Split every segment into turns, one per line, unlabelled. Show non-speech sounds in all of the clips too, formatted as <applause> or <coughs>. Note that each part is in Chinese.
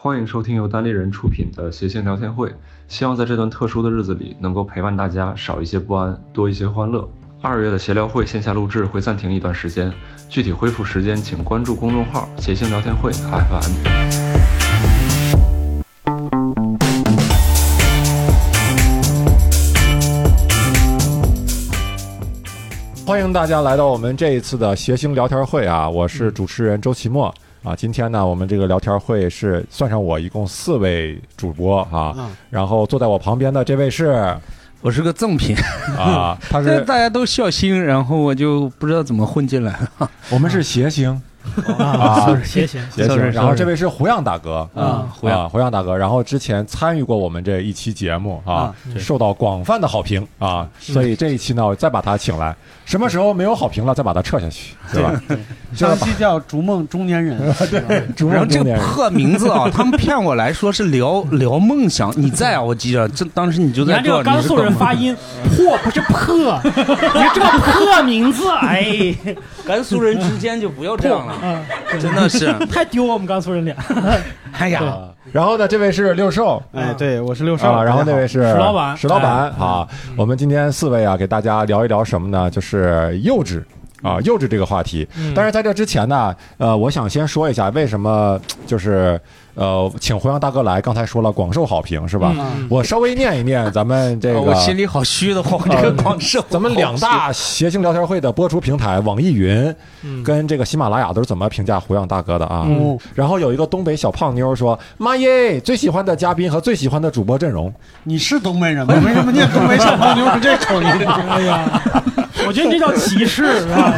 欢迎收听由单立人出品的谐星聊天会，希望在这段特殊的日子里，能够陪伴大家少一些不安，多一些欢乐。二月的闲聊会线下录制会暂停一段时间，具体恢复时间请关注公众号“谐星聊天会 FM”。
欢迎大家来到我们这一次的谐星聊天会啊！我是主持人周奇墨啊。今天呢，我们这个聊天会是算上我一共四位主播啊。然后坐在我旁边的这位是
我是个赠品，
啊，<laughs> 他
这
是
大家都笑星，然后我就不知道怎么混进来了。
我们是谐星
啊，谢谢。
谢
谢。
然后这位是胡杨大哥
啊胡杨
啊，胡杨大哥。然后之前参与过我们这一期节目啊受到广泛的好评啊，所以这一期呢，我再把他请来。什么时候没有好评了，再把他撤下去，对吧？<laughs>
上期叫《逐梦中年人 <laughs>》，
逐
然后这个
梦中年人。
破名字啊，他们骗我来说是聊聊梦想。你在啊？我记着，这当时你就在
你看这个甘肃人发音破不是破，<laughs> 你看这个破名字，哎，
甘肃人之间就不要这样了，
嗯，
真的是。<laughs>
太丢我们甘肃人脸。
哎呀，
啊然后呢，这位是六兽
哎，对，我是六少
啊，然后那位是
石老板
石老板啊。我们今天四位啊，给大家聊一聊什么呢？就是幼稚。啊，幼稚这个话题，但是在这之前呢，呃，我想先说一下为什么就是呃，请胡杨大哥来，刚才说了广受好评是吧？我稍微念一念咱们这个，
我心里好虚的慌，这个广受。
咱们两大谐星聊天会的播出平台网易云
嗯
跟这个喜马拉雅都是怎么评价胡杨大哥的啊？
嗯
然后有一个东北小胖妞说：“妈耶，最喜欢的嘉宾和最喜欢的主播阵容。
你是东北人吗？为什么念东北小胖妞是这口音？
哎呀，<laughs> 我觉得这叫歧视，是吧？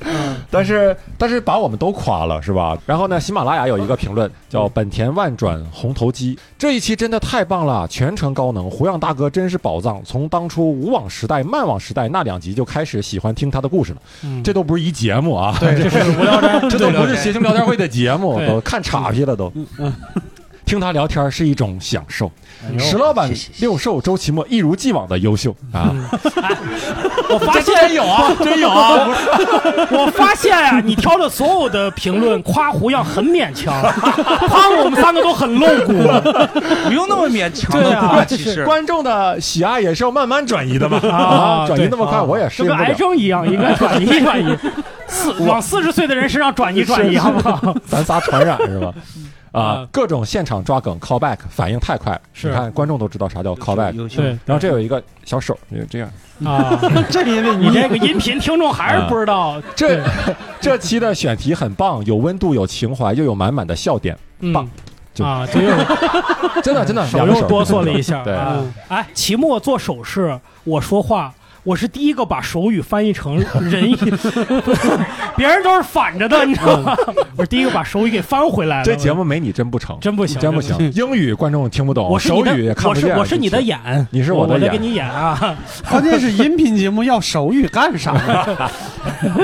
<laughs>
但是但是把我们都夸了是吧？然后呢，喜马拉雅有一个评论叫“本田万转红头机”，这一期真的太棒了，全程高能，胡杨大哥真是宝藏。从当初无网时代、慢网时代那两集就开始喜欢听他的故事了。这都不是一节目啊，
对，这是无聊斋，<laughs>
这都不是谐星聊天会的节目，都看岔劈了都。听他聊天是一种享受。
哎
石老板
谢谢、谢
六兽、周奇墨一如既往的优秀啊！<laughs>
我发现
有啊，真有啊！<laughs>
我发现啊、你挑的所有的评论夸胡杨很勉强，<laughs> 夸我们三个都很露骨。
不用那么勉强
对啊？
其实
观众的喜爱也是要慢慢转移的嘛
啊
转移那么快
对
我也是
就跟癌
应不了。
症一样，应该转移转移，四往四十岁的人身上转移转移，好不好？
咱仨传染是吧？啊
啊，
各种现场抓梗 callback 反应太快，
是。
你看观众都知道啥叫 callback。
优秀
对。
然后这有一个小手，就这样。
啊，<laughs>
这因为
你这个音频听众还是不知道，
这 <laughs> 这期的选题很棒，有温度，有情怀，又有满满的笑点，
嗯。
棒就
啊，就又 <laughs>
真的真的，
手又哆嗦了一下。
对。
啊。哎，期末做手势，我说话。我是第一个把手语翻译成人语，<laughs> 别人都是反着的，你知道吗？我是第一个把手语给翻回来了。
这节目没你真不成，
真不行，
真不行。英语观众听不懂，
我
手语也，看不见。
我是你的眼，
你是
我
我的眼
在给你演啊。
关键是音频节目要手语干啥呀？<laughs>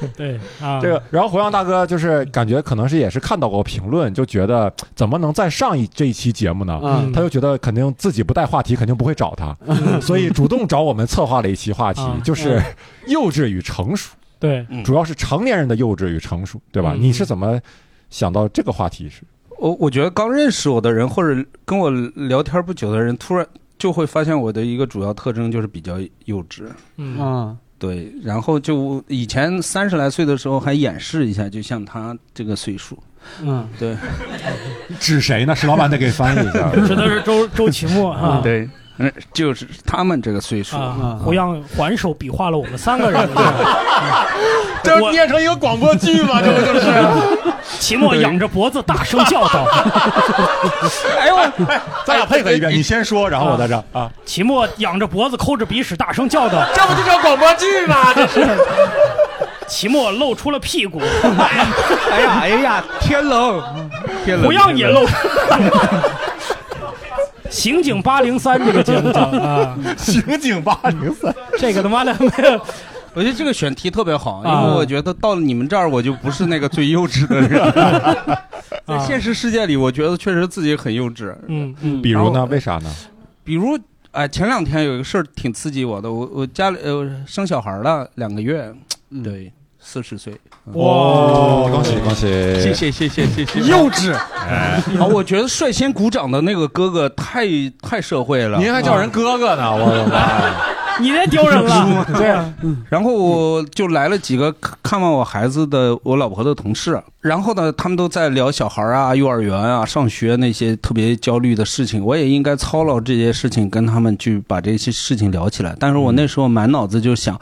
<laughs>
对啊，
这个，然后胡杨大哥就是感觉可能是也是看到过评论，就觉得怎么能再上一这一期节目呢？
嗯。
他就觉得肯定自己不带话题，肯定不会找他，所以主动找我们策划了一期话题 <laughs>
啊，
就是幼稚与成熟，
对，
嗯。
主要是成年人的幼稚与成熟，对吧？
嗯。
你是怎么想到这个话题是？
我我觉得刚认识我的人，或者跟我聊天不久的人，突然就会发现我的一个主要特征就是比较幼稚。
嗯。
嗯，
对，然后就以前三十来岁的时候还演示一下，就像他这个岁数。
嗯，
对
指谁呢？石老板得给翻译一下。
指的是周周奇墨啊。
对，嗯，就是他们这个岁数。
啊，胡杨还手比划了我们三个人，<laughs>
这念成一个广播剧吗？<laughs> 这不就是？
齐墨仰着脖子大声叫道：“ <laughs>
哎呦，
咱俩配合一遍，你先说，然后我在这啊。
齐墨仰着脖子抠着鼻屎大声叫道
这不就叫广播剧吗？这是。：“
齐墨露出了屁股，
哎呀，哎呀，天冷，天冷。
胡杨也露。”刑警八零三这个节目叫 <laughs> 啊，
刑警八零三，
这个他妈的没有
我觉得这个选题特别好，因
啊
为我觉得到了你们这儿，我就不是那个最幼稚的人。<laughs> <laughs> 在现实世界里，我觉得确实自己很幼稚。
嗯嗯
比如呢？为啥呢？
比如，哎，前两天有一个事儿挺刺激我的，我我家里呃生小孩了两个月，对，四十岁。
哦，恭喜恭喜！
谢谢谢谢谢谢。
幼稚，
啊，我觉得率先鼓掌的那个哥哥太太社会了。
您还叫人哥哥呢，我的妈呀！
你这丢人了。对啊，
然后我就来了几个看看望我孩子的我老婆的同事，然后呢，他们都在聊小孩啊、幼儿园啊、上学那些特别焦虑的事情，我也应该操劳这些事情，跟他们去把这些事情聊起来。但是我那时候满脑子就想。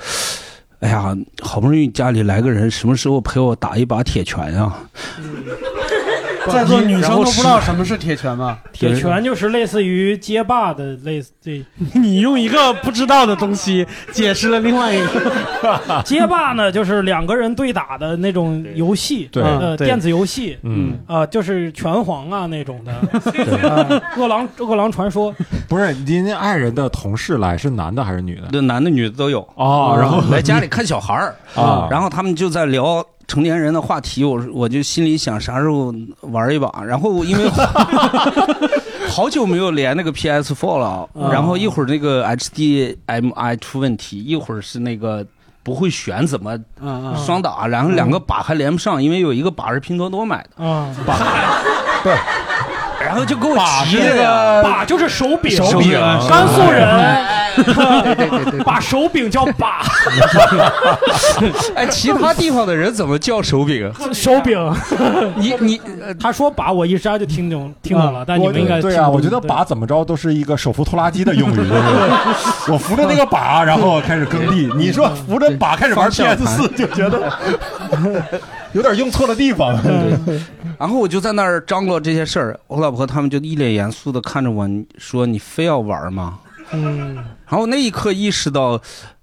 哎呀，好不容易家里来个人，什么时候陪我打一把铁拳啊？
在座女生都不知道什么是铁拳吗？
铁拳就是类似于街霸的类似对。<laughs>
你用一个不知道的东西解释了另外一个。<laughs>
街霸呢，就是两个人对打的那种游戏，
对
呃，电子游戏，
嗯，
啊，就是拳皇啊那种的，<laughs> 呃饿狼饿狼传说，
不是您爱人的同事来是男的还是女的？
这男的女的都有
哦，然后
来家里看小孩儿
啊
然后他们就在聊成年人的话题，我我就心里想啥时候玩一把，然后 <laughs> 因为好久没有连那个 PS4 了，
嗯。
然后一会儿那个 HDMI 出问题，一会儿是那个不会选怎么
嗯嗯，
双打，然后两个把还连不上，因为有一个把是拼多多买的，
把。
不是，然后就给我急
是那
的呀。
把就是手柄，
手柄。
甘肃人把手柄叫把，<laughs>
哎，其他地方的人怎么叫手柄？
手柄，
你你呃
他说把，我一下就听懂听懂了，但你们应该
对啊，我觉得把怎么着都是一个手扶拖拉机的用语，<laughs> 我扶着那个把，然后开始耕地。你说扶着把开始玩 PS 四，就觉得有点用错了地方。
然后我就在那儿张罗这些事儿，我老婆他们就一脸严肃的看着我说：“你非要玩吗
嗯，？”
然后那一刻意识到，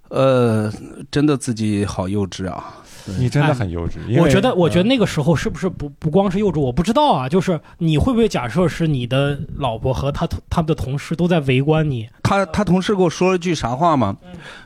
呃，真的自己好幼稚啊！
你真的很幼稚。因为
我觉得，我觉得
嗯
那个时候是不是不不光是幼稚，我不知道啊。就是你会不会假设是你的老婆和他他们的同事都在围观你？
他他同事给我说了句啥话吗？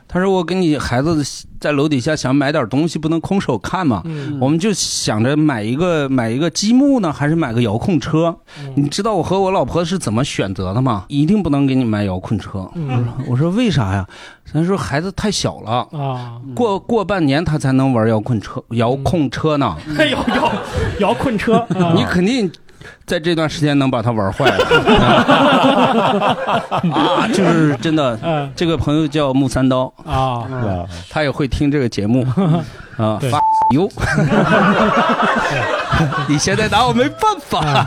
他说：“我给你孩子在楼底下想买点东西，不能空手看嘛。
嗯
我们就想着买一个买一个积木呢，还是买个遥控车？你知道我和我老婆是怎么选择的吗？一定不能给你买遥控车。
嗯
我说为啥呀？他说孩子太小了，
啊，
过过半年他才能玩遥控车，遥控车呢。<laughs>
遥遥遥控车，啊
你肯定在这段时间能把他玩坏了 <laughs> 啊！就是真的，
嗯
这个朋友叫木三刀，
啊，
啊
他也会听这个节目 <laughs> 啊。发哟，<laughs> 你现在拿我没办法。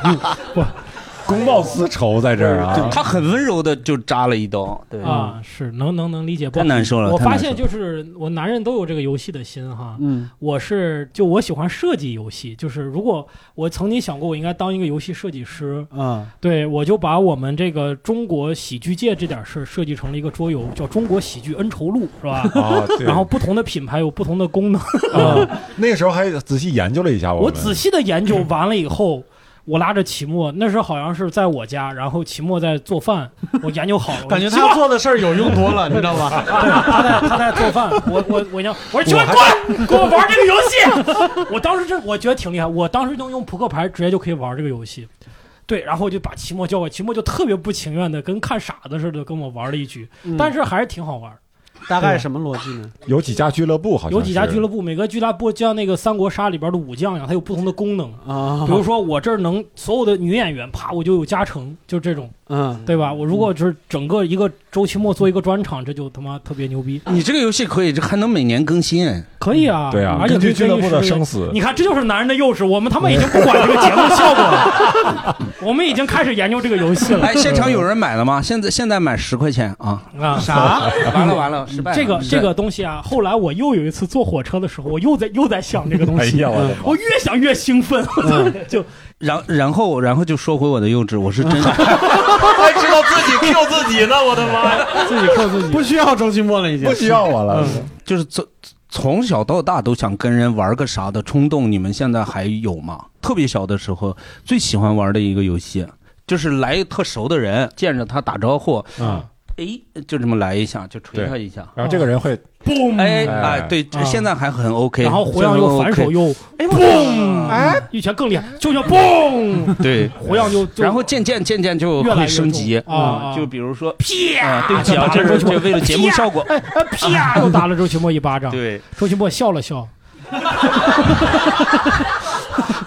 公报私仇在这儿啊。
他很温柔的就扎了一刀，对
啊，是能能能理解，
太难受了。
我发现就是我男人都有这个游戏的心哈，
嗯
我是就我喜欢设计游戏，就是如果我曾经想过我应该当一个游戏设计师，
啊
对我就把我们这个中国喜剧界这点事儿设计成了一个桌游，叫《中国喜剧恩仇录》，是吧？
啊，<laughs> 对
然后不同的品牌有不同的功能，
啊，那个时候还仔细研究了一下
我
我
仔细的研究完了以后。我拉着齐墨，那时候好像是在我家，然后齐墨在做饭，<laughs> 我研究好了，
感觉他做的事儿有用多了，<laughs> 你知道吧？
对，他在他在做饭，我我我讲，我说齐墨滚，给我玩这个游戏。<laughs> 我当时这我觉得挺厉害，我当时能用扑克牌直接就可以玩这个游戏。对，然后我就把齐墨叫过来，齐墨就特别不情愿的，跟看傻子似的跟我玩了一局，但是还是挺好玩。
大概什么逻辑呢？
有几家俱乐部，好像
有几家俱乐
部
部，每个俱乐部就像那个三国杀里边的武将一样，它有不同的功能。
啊，
比如说我这儿能所有的女演员，啪我就有加成，就这种，
嗯，
对吧？我如果就是整个一个周期末做一个专场，这就他妈特别牛逼。
你这个游戏可以，这还能每年更新哎。
可以啊，
对啊，
而且可以
根据俱乐部的生死，
你看，这就是男人的幼稚。我们他妈已经不管这个节目效果了，<laughs> 我们已经开始研究这个游戏了
哎，现场有人买了吗？现在现在买十块钱啊！
啊！
啥？<laughs>
完了完了，失败了。
这个这个东西啊，后来我又有一次坐火车的时候，我又在又在想这个东西，
哎呀，我
我越想越兴奋，就
然然后然后就说回我的幼稚，我是真的 <laughs>
还知道自己 Q 自己呢，我的妈呀！
自己 Q 自己。
不需要周奇墨了，已经
不需要我了。
就是从从小到大都想跟人玩个啥的冲动，你们现在还有吗？特别小的时候最喜欢玩的一个游戏，就是来特熟的人，见着他打招呼，
嗯，
哎，就这么来一下，就捶他一下。
然后这个人会
嘣，
哎
哎
哎，对，现在还很 OK。
然后胡杨又反手又
哎
嘣，哎，一拳更厉害，就叫嘣，
对，
胡杨就就
然后渐渐渐渐就会
越来
升级
啊
就比如说
啪
啊，对不起啊，这是这为了节目效果。
哎哎啪，<laughs> 又打了周奇墨一巴掌。
对，
周奇墨笑了笑 <laughs> <laughs>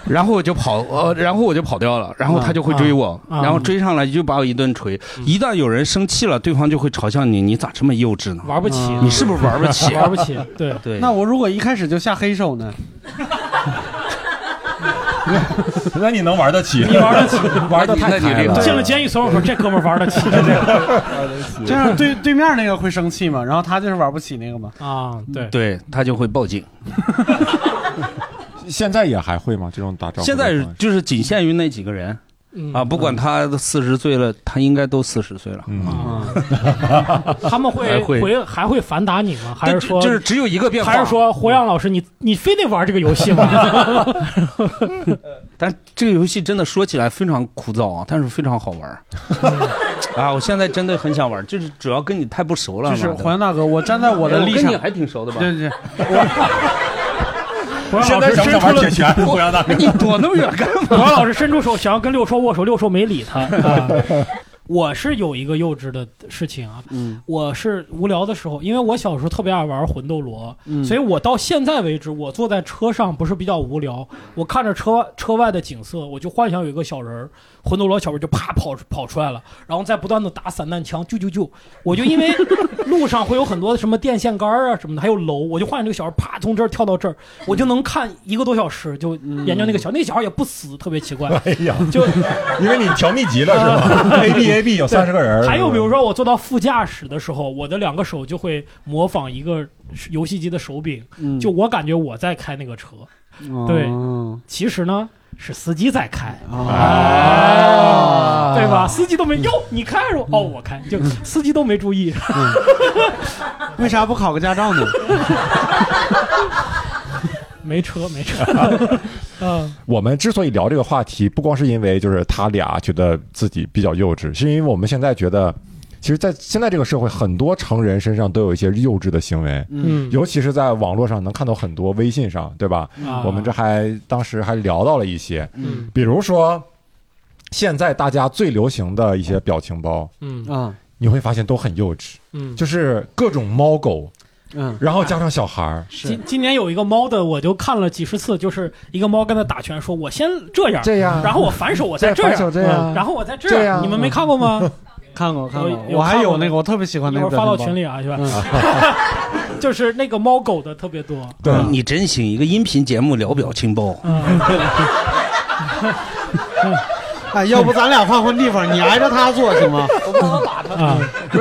然后我就跑，呃，然后我就跑掉了，然后他就会追我，
啊啊
然后追上来就把我一顿锤。一旦有人生气了，对方就会嘲笑你，你咋这么幼稚呢？
玩不起，
啊
你是不是玩不起？<laughs>
玩不起，对。
对，
那我如果一开始就下黑手呢？<laughs>
那你能玩得起？
你玩得起，<laughs>
玩的太
那你
开了。
进了监狱，所有人说这哥们儿玩得起
这样对对面那个会生气吗？然后他就是玩不起那个吗？
啊，对。
对他就会报警。
现在也还会吗？这种打招呼
现在就是仅限于那几个人
嗯
啊，不管他四十岁了，他应该都四十岁了。
嗯，
啊，<laughs> 他们会
还会
回还会反打你吗？还是说
就是只有一个变化？
还是说胡杨老师，你你非得玩这个游戏吗？<laughs>
但这个游戏真的说起来非常枯燥啊，但是非常好玩儿 <laughs> 啊！我现在真的很想玩，就是主要跟你太不熟了。
就是
妈的
黄大哥，我站在我的立场
你，还挺熟的吧？
对对对，<laughs>
胡杨老师伸出了，
拳？胡杨大哥，
你躲那么远干嘛？<laughs>
胡杨老师伸出手想要跟六兽握手，六兽没理他。<laughs> 啊我是有一个幼稚的事情啊，
嗯
我是无聊的时候，因为我小时候特别爱玩魂斗罗，
嗯，
所以我到现在为止，我坐在车上不是比较无聊，我看着车车外的景色，我就幻想有一个小人儿，魂斗罗小人就啪跑跑出来了，然后再不断的打散弹枪，救救救！我就因为 <laughs> 路上会有很多什么电线杆儿啊什么的，还有楼，我就幻想这个小人啪从这儿跳到这儿，我就能看一个多小时，就研究那个小，那个小孩也不死，特别奇怪。
哎呀，
就 <laughs>
因为你调秘籍了是吧？A B A B 有三十个人，
还有比如说我坐到副驾驶的时候，我的两个手就会模仿一个游戏机的手柄，
嗯
就我感觉我在开那个车，对
哦
其实呢是司机在开，对吧？司机都没哟，你开是吧？哦，我开，就司机都没注意。
为啥不考个驾照呢？<laughs>
没车，没车。<laughs> 嗯。
我们之所以聊这个话题，不光是因为就是他俩觉得自己比较幼稚，是因为我们现在觉得，其实，在现在这个社会，很多成人身上都有一些幼稚的行为，
嗯，
尤其是在网络上能看到很多微信上，对吧？
啊。
我们这还当时还聊到了一些，
嗯。
比如说现在大家最流行的一些表情包，
嗯。
啊。
你会发现都很幼稚，
嗯，
就是各种猫狗，
嗯。
然后加上小孩儿，
今今年有一个猫的，我就看了几十次，就是一个猫跟他打拳，说我先这样，
这样，
然后我反手我再这
再反手
样，
这样，
然后我再这
这样。
你们没看过吗？
看过看过，我还有那个，我特别喜欢那个。
发到群。里啊，是吧？
嗯。<laughs>
就是那个猫狗的特别多。
对。
你真行，一个音频节目聊表情包，
嗯，<laughs> <laughs> <laughs>
哎，要不咱俩换换地方，你挨着他坐行吗？<laughs>
我不能打他啊，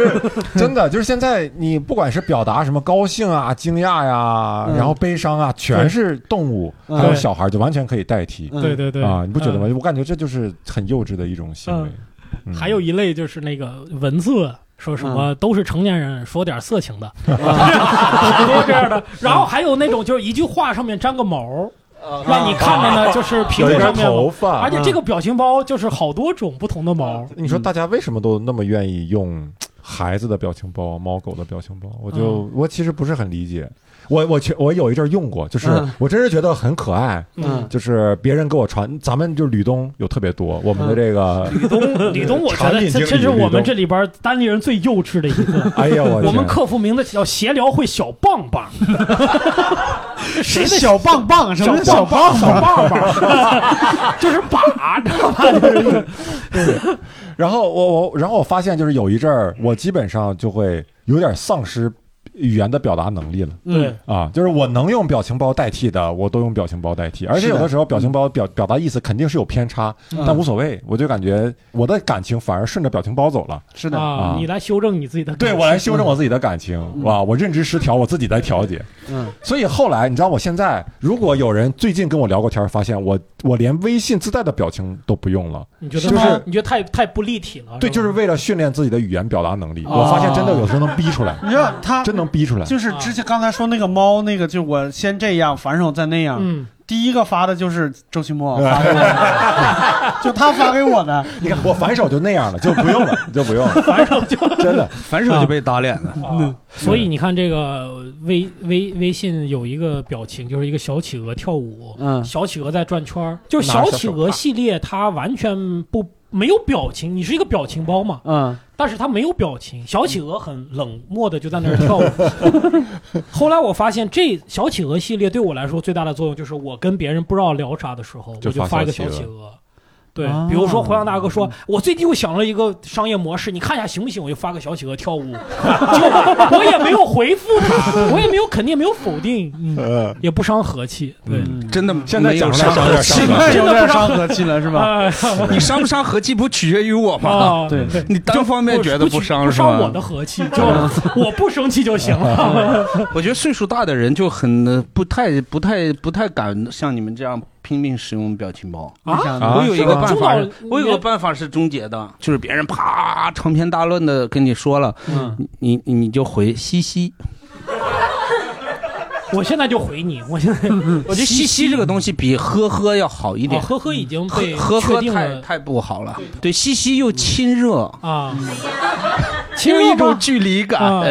<laughs>
真的就是现在，你不管是表达什么高兴啊、惊讶呀，
嗯
然后悲伤啊，全是动物，
嗯
还有小孩，就完全可以代替
嗯
对对对
啊！你不觉得吗？
嗯
我感觉这就是很幼稚的一种行为。嗯
还有一类就是那个文字。说什么都是成年人说点色情的，
嗯
很多这样的。然后还有那种就是一句话上面粘个毛，让你看着呢就是屏
有一根
幕上面
头发，
而且这个表情包就是好多种不同的毛。
你说大家为什么都那么愿意用孩子的表情包、猫狗的表情包？我就我其实不是很理解。我我去我有一阵儿用过，就是
嗯
我真是觉得很可爱。
嗯
就是别人给我传，咱们就吕东有特别多，我们的这个，
吕东，吕东，我觉得这这是我们这里边单立人最幼稚的一个。
哎呀，我
我们客服名字叫闲聊会小棒棒，<laughs> <laughs> 谁的
小棒棒，什么叫
小
棒
小棒棒？<laughs> 就是把，<laughs> 知道吧？就是
然后我我然后我发现就是有一阵儿，我基本上就会有点丧失语言的表达能力了
对，
啊，就是我能用表情包代替的，我都用表情包代替，而且有的时候表情包表表达意思肯定是有偏差，但无所谓，我就感觉我的感情反而顺着表情包走了。
是的，
啊
啊，
你来修正你自己的感情。
对我来修正我自己的感情，哇，我认知失调，我自己来调节。
嗯
所以后来，你知道，我现在如果有人最近跟我聊过天，发现我我连微信自带的表情都不用了。
你觉得
就是
你觉得太太不立体了？
对，就是为了训练自己的语言表达能力。
哦
我发现真的有时候能逼出来，
你知道他
真能逼出来。
就是之前刚才说那个猫，那个就我先这样，反手再那样。
嗯，
第一个发的就是周奇墨 <laughs> 发给我的，就他发给我的。
你看，我反手就那样了，就不用了，就不用了，
反手就 <laughs>
真的。
反手就被打脸了。
嗯
所以你看这个微微微信有一个表情，就是一个小企鹅跳舞，
嗯
小企鹅在转圈儿，就小企鹅系列，它完全不没有表情，你是一个表情包嘛，
嗯，
但是他没有表情。小企鹅很冷漠的就在那儿跳舞。<laughs> 后来我发现，这小企鹅系列对我来说最大的作用就是，我跟别人不知道聊啥的时候，
就
我就发一个
小企
鹅。对
啊，
比如说胡杨大哥说，我最近又想了一个商业模式，你看一下行不行？我就发个小企鹅跳舞，<laughs> 就我也没有回复他，我也没有肯定，没有否定，嗯，
呃，
也不伤和气，对。
嗯
真的
现在讲
伤和气
真的不伤
和气了是吧？
哎
你伤不伤和气不取决于我吗？
啊，
对
对，
你单方面觉得
不
伤是吧
伤我的？和气，<laughs> 就我不生气就行 <laughs> 了。
我觉得岁数大的人就很呃不太不太不太敢像你们这样拼命使用表情包。
你想
啊
我有一个办法，我有个办法是终结的，就是别人啪长篇大论的跟你说了，
嗯，
你你你就回嘻嘻。
我现在就回你，我现在 <laughs>
我觉得嘻嘻这个东西比呵呵要好一
啊，
点，
呵呵已经被
呵呵
确定了。
太太不好了。对，嘻嘻又亲热，
啊，<laughs>
又一种距离感 <laughs>
啊，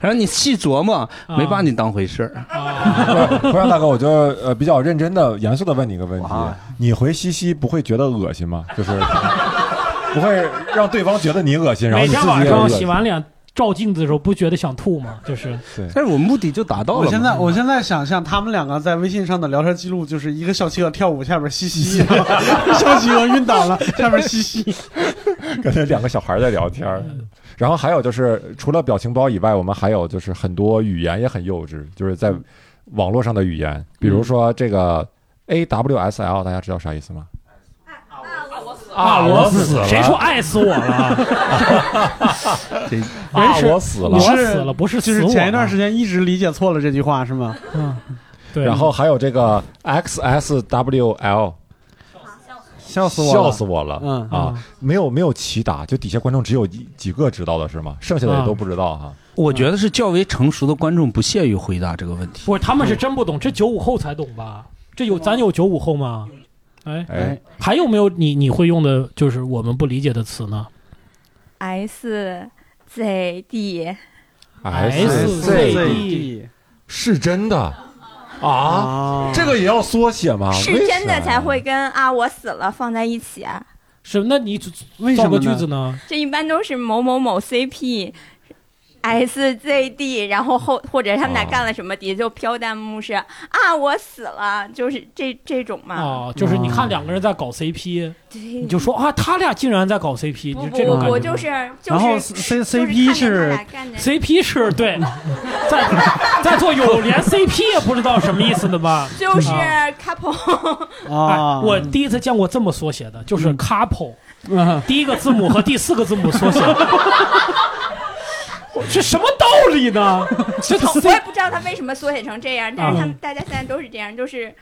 然后你细琢磨，
啊
没把你当回事儿。
啊，
胡杨大哥，我就呃比较认真的、严肃的问你一个问题
啊：
你回西西不会觉得恶心吗？就是 <laughs> 不会让对方觉得你恶心，然后
每
你自
天晚上
己也恶心。
洗完脸照镜子的时候，不觉得想吐吗？就是
但是我目的就达到了。
我现在我现在想象他们两个在微信上的聊天记录，就是一个小企鹅跳舞，下边嘻嘻，小企鹅晕倒了，下边嘻嘻。
感觉两个小孩在聊天儿。然后还有就是，除了表情包以外，我们还有就是很多语言也很幼稚，就是在网络上的语言，比如说这个 A W S L，大家知道啥意思吗？
啊，
我死了
谁说爱死我了？
啊，
是
我死了
我。
是
死了，不是
就是前一段时间一直理解错了这句话是吗？
嗯，对。
然后还有这个 X S W L，
笑死我了，
笑死我了。
嗯
啊，没有没有齐答，就底下观众只有几几个知道的是吗？剩下的也都不知道哈。
我觉得是较为成熟的观众不屑于回答这个问题。
不是，他们是真不懂，这九五后才懂吧？这有咱有九五后吗？哎，
哎，
还有没有你你会用的，就是我们不理解的词呢
？S Z D
S
Z
D
是真的啊？
啊
这个也要缩写吗？
是真的才会跟啊我死了放在一起啊，
是，那你
为什么
句子呢？
这一般都是某某某 CP。S Z D，然后后或者他们俩
啊
干了什么，底下就飘弹幕是啊我死了，就是这这种嘛。
哦，就是你看两个人在搞 CP，
对，
你就说啊，他俩竟然在搞 CP，就这种感觉吗。
就是就
然后
是
C
就
C
是
P 是
俩干的
CP 是对，<laughs> 在在座有连 CP 也不知道什么意思的吧？
就是
啊
couple，
哎
啊，，
我第一次见过这么缩写的，就是 couple，
嗯
第一个字母和第四个字母缩写。<laughs> <laughs> 这什么道理呢？<laughs> C
我也不知道他为什么缩写成这样，但是他们
嗯
大家现在都是这样，就是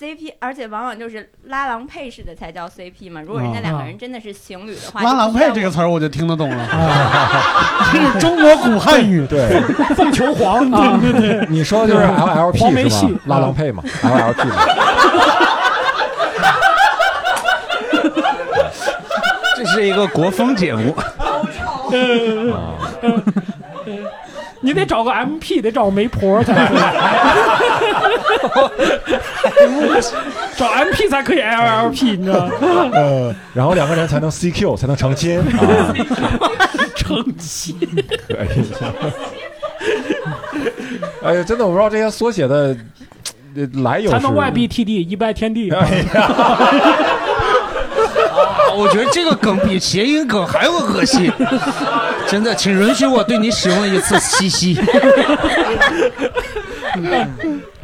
CP，而且往往就是拉郎配式的才叫 CP 嘛。如果人家两个人真的是情侣的话，
拉郎配这个词儿我就听得懂了，<laughs> 这是中国古汉语。
对，
凤求凰啊，对对对，
你说的就是 LLP 是
戏
吗？拉郎配嘛，L L P 嘛。
这是一个国风节目，<laughs>
你得找个 MP，得找个媒婆才可以。<laughs> 找 MP 才可以 LLP，你知道吗？
呃，然后两个人才能 C Q 才能成亲啊，<laughs>
成亲。
可以。哎呀，真的我不知道这些缩写的呃来由是。
才能 YBTD 一拜天地。
哎呀，
我觉得这个梗比谐音梗还要恶心。真的，请允许我对你使用一次嘻嘻。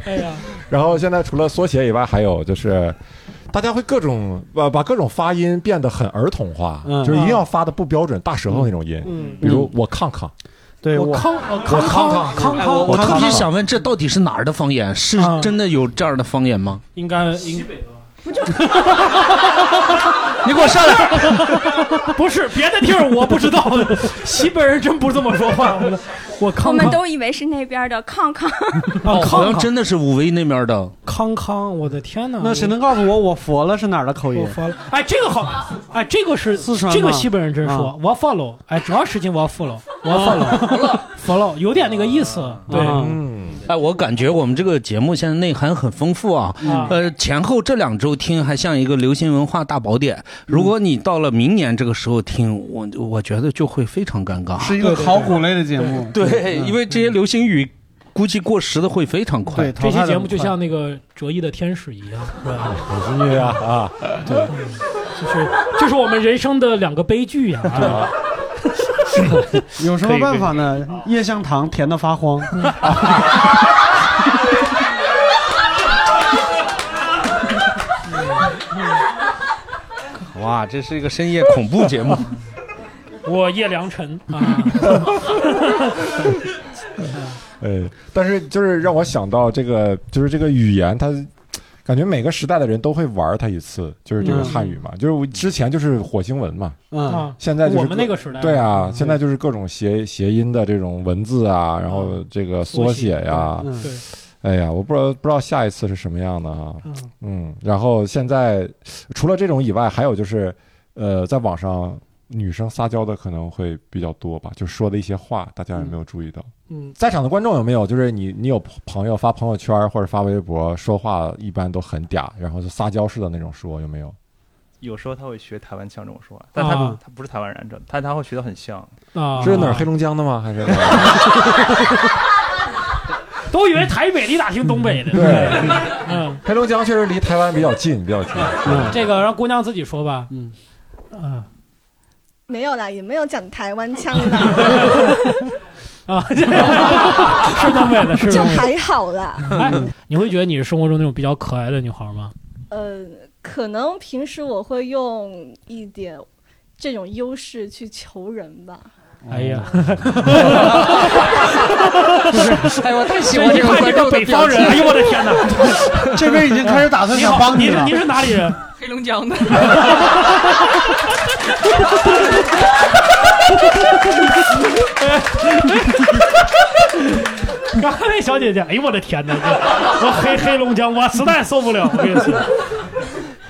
哎呀，
然后现在除了缩写以外，还有就是。大家会各种把把各种发音变得很儿童化，
嗯
就是一定要发的不标准，大舌头那种音。
嗯，
比如我康康，
对我
我康呃康康康
哎
康，
我特别想问，这到底是哪儿的方言？是
啊
真的有这样的方言吗？
应该应
你给我上来！<laughs>
不是别的地儿我不知道，西北人真不这么说话。我
们都以为是那边的 <laughs> 康康，
哦
好像真的是武威那边的。
康康，我的天哪！
那谁能告诉我我佛了是哪儿的口音？
我？佛了，哎，这个好，哎，这个是
四川吗？
这个西北人真说
啊，
我 follow，哎，主要事情我 follow，我 follow，follow，有点那个意思，对，
哎，我感觉我们这个节目现在内涵很丰富啊。
啊，
呃，前后这两周听还像一个流行文化大宝典，如果你到了明年这个时候听，我我觉得就会非常尴尬。
是一个考古类的节目。
对，因为这些流行语估计过时的会非常快
对，。
这期节目就像那个折翼的天使一样，是吧？
流行乐啊啊，
就是就是我们人生的两个悲剧呀、<laughs> 啊！
有什么办法呢？夜香糖甜的发慌。<laughs>
哇，这是一个深夜恐怖节目。
我叶良辰。<laughs> 啊，
呃，<laughs> 但是就是让我想到这个，就是这个语言，它感觉每个时代的人都会玩它一次，就是这个
嗯
汉语嘛，就是我之前就是火星文嘛，
嗯，
啊，
现在就是
我们那个时代，
对啊，现在就是各种谐谐音的这种文字啊，然后这个缩写呀，
嗯。
对，
哎呀，我不知道不知道下一次是什么样的哈，
嗯。
嗯，然后现在除了这种以外，还有就是呃，在网上女生撒娇的可能会比较多吧，就说的一些话，大家有没有注意到？
嗯，
在场的观众有没有就是你你有朋友发朋友圈或者发微博说话一般都很嗲，然后就撒娇式的那种说有没有？
有时候他会学台湾腔这种说话，但他、
啊
他不是台湾人，这他他会学的很像。
啊，
是哪儿黑龙江的吗？还是 <laughs>
都以为台北离打听东北的，
对，
嗯，
黑龙江确实离台湾比较近，比较近。
嗯这个让姑娘自己说吧，
嗯
嗯
没有啦，也没有讲台湾腔啦，<laughs>
啊，是东北的，是的。
就还好啦。
哎，你会觉得你是生活中那种比较可爱的女孩吗？
呃，可能平时我会用一点这种优势去求人吧。
哎呀，<laughs>
哎，我太喜
这
欢这种
一看这个北方人，哎
情。
呦我的天哪！<laughs>
这边已经开始打算想帮了
你是你。是哪里人？
黑龙江的，<laughs>
刚才那小姐姐，哎呦我的天哪！这我黑黑龙江，我实在受不了。我跟你说，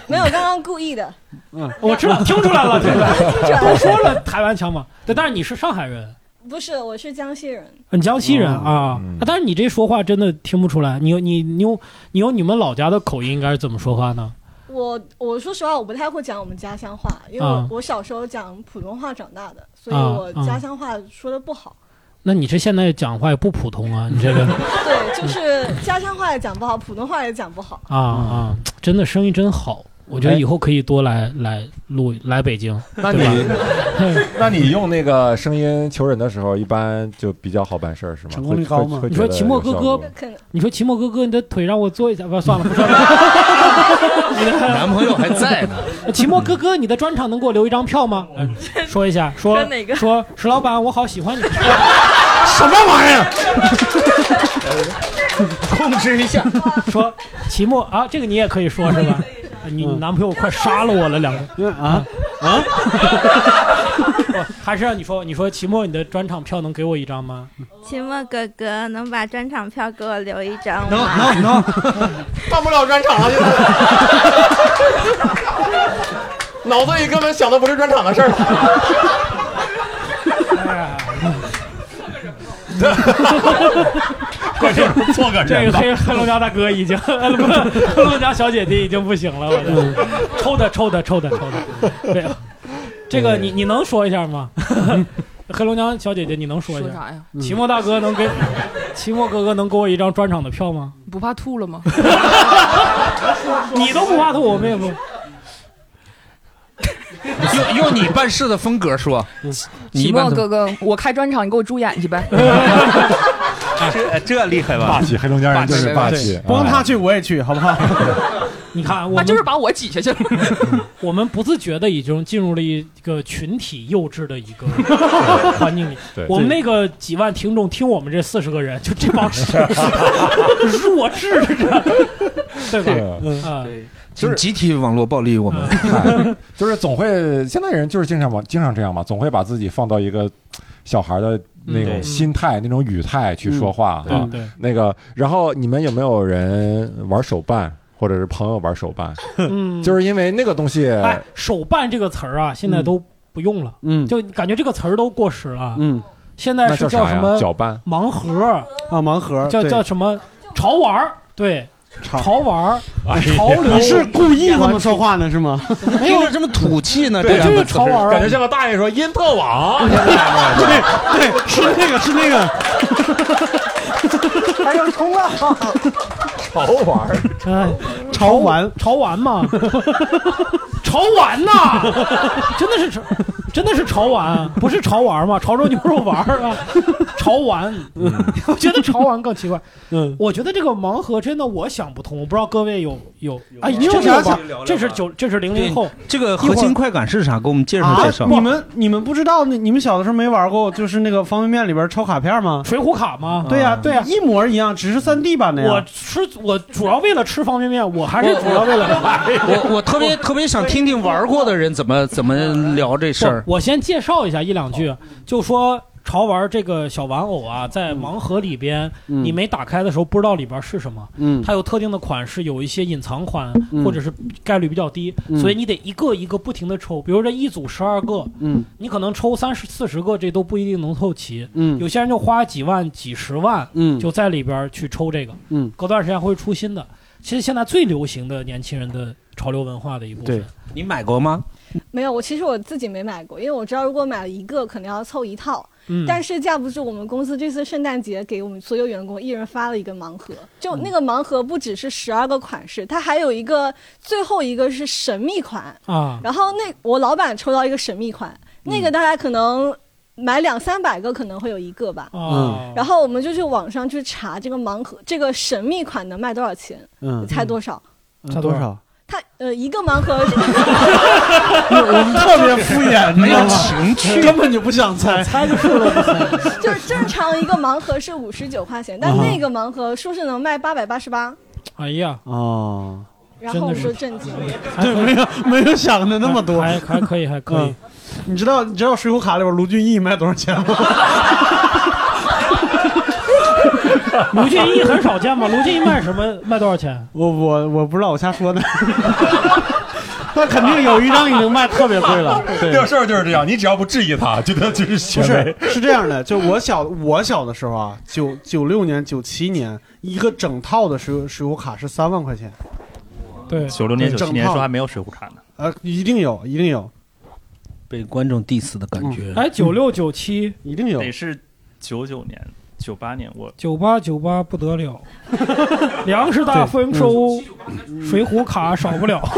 没有，刚刚故意的。
嗯我知道，<laughs> <laughs> 听出来了，听出来了。
听出来了
都说了台湾腔嘛，对，但是你是上海人，
不是，我是江西人。
你江西人啊
嗯，
但是你这说话真的听不出来。你有你你有你有你们老家的口音，应该是怎么说话呢？
我我说实话，我不太会讲我们家乡话，因为
啊
我我小时候讲普通话长大的，所以
啊
我家乡话说的不好。
那你这现在讲话也不普通啊，你这个 <laughs>
对，就是家乡话也讲不好，普通话也讲不好。
啊啊，真的声音真好。我觉得以后可以多来来录来北京，
那你 <laughs> 那你用那个声音求人的时候，一般就比较好办事儿是吗？
成功率高吗
你说
会会会觉得
期末哥哥你说齐墨哥哥，你的腿让我坐一下，不算了，不说了。<laughs>
男朋友还在呢，<laughs>
齐墨哥哥，你的专场能给我留一张票吗？嗯说一下，说
说哪个
说石老板，我好喜欢你。
什么玩意儿？
控制一下。
说齐墨啊，这个你也可以说是吧？你
嗯
男朋友快杀了我了，两个。
嗯啊啊！
不 <laughs> 还是让你说，你说齐墨，你的专场票能给我一张吗？
期末哥哥，能把专场票给我留一张吗？
能能能，<laughs>
办不了专场了，现在。<laughs> 脑子里根本想的不是专场的事儿。
快点做个这个黑黑龙江大哥已经，<laughs> 黑龙江小姐姐已经不行了，我的，抽的抽的抽的抽的，<laughs> 对，这个你你能说一下吗？黑龙江小姐姐，你能说一下？
说啥呀？
齐墨大哥能给齐墨哥哥能给我一张专场的票吗？<laughs>
不怕吐了吗？
你都不怕吐，我们也不。
用用你办事的风格说，你
期
一般怎么
末哥哥，我开专场，你给我助演去呗。
这这厉害吧
霸？气，黑龙江人就是霸气。
不让他
啊
去我也去，好不好？<laughs>
你看，
他就是把我挤下去了。<laughs>
我们不自觉的已经进入了一个群体幼稚的一个 <laughs> 环境里。我们那个几万听众听我们这四十个人，就这帮弱智，对吧？
对
啊，
请集体网络暴力我们？
嗨就是总会，现在人就是经常往经常这样嘛，总会把自己放到一个小孩的那种
嗯
心态、那种语态去说话啊。
对对，
那个，然后你们有没有人玩手办，或者是朋友玩手办？<laughs>
嗯，
就是因为那个东西，
哎，手办这个词儿啊，现在都不用了，
嗯。
就感觉这个词儿都过时了。
嗯。
现在是
叫
什么
搅拌？
盲盒
啊，盲盒
叫叫什么？潮玩儿？对，潮玩儿，
哎
潮流。
你是故意这么说话呢是吗？<laughs>
没有这么土气呢，
对
这两个
就是潮玩儿。啊
感觉像个大爷说因特网，<laughs>
对对，是那个是那个，
还有冲浪，
潮玩儿。
哎，
潮玩。
潮玩嘛，<laughs> 潮玩呐，真的是潮，真的是潮玩，<laughs> 不是潮玩吗？潮州牛肉丸儿啊，<laughs> 潮玩，我觉得潮玩更奇怪。
嗯，
我觉得这个盲盒真的我想不通，我不知道各位有有哎，
你有
这是吧
啥想？
这是九，这是零零后，
这个核心快感是啥？给我们介绍
啊
介绍。
你们你们不知道，你你们小的时候没玩过，就是那个方便面里边抽卡片吗？
水浒卡吗？
对呀
对呀
一模一样，只是三 D 版的呀。
我吃我主要为了吃方便面，我还是主要为了
我我特别特别想听听玩过的人怎么怎么聊这事儿。
不我先介绍一下一两句，就说潮玩这个小玩偶啊，在盲盒里边，
嗯
你没打开的时候不知道里边是什么。
嗯
它有特定的款式，有一些隐藏款，
嗯
或者是概率比较低，
嗯
所以你得一个一个不停的抽。比如这一组十二个，
嗯
你可能抽三十四十个，这都不一定能凑齐。
嗯
有些人就花几万、几十万，
嗯
就在里边去抽这个。
嗯，
隔段时间会出新的。其实现在最流行的年轻人的潮流文化的一部分。
对，
你买过吗？<laughs>
没有，我其实我自己没买过，因为我知道如果买了一个，可能要凑一套。
嗯
但是架不住我们公司这次圣诞节给我们所有员工一人发了一个盲盒，就
嗯
那个盲盒不只是十二个款式，它还有一个最后一个是神秘款。
啊，
然后那我老板抽到一个神秘款，那个大概可能买两三百个可能会有一个吧。
啊，
然后我们就去网上去查这个盲盒，这个神秘款能卖多少钱？
嗯，
猜多少？
差多少
多少？
它呃一个盲盒
我们 <laughs> 特别敷衍，<laughs> 没有？
情趣
根本就不想猜。
猜就输了，<laughs>
就是正常一个盲盒是五十九块钱，但那个盲盒说是能卖八百八十八，
哎呀，
哦，
然后我们
真的
就震惊了。
对，没有没有想的那么多。
还还可以，还可以
嗯。你知道你知道水浒卡里边卢俊义卖多少钱吗？<laughs>
卢俊义很少见吗？卢俊义卖什么？卖多少钱？
我我我不知道，我瞎说的。<laughs> 那肯定有一张已经卖特别贵了。<laughs> 对，
这事儿就是这样，你只要不质疑他，觉得就是
不
权
是
威。
是这样的，就我小我小的时候啊，九九六年、九七年，一个整套的水水浒卡是三万块钱，
对，
九六年、九
整
七年时候还没有水浒卡呢。
呃，一定有，一定有，
被观众 diss 的感觉。
哎，九六九七
一定有。
得是九九年、九八年，我
九八九八不得了，<laughs> 粮食大丰收，水浒卡少不了。<laughs>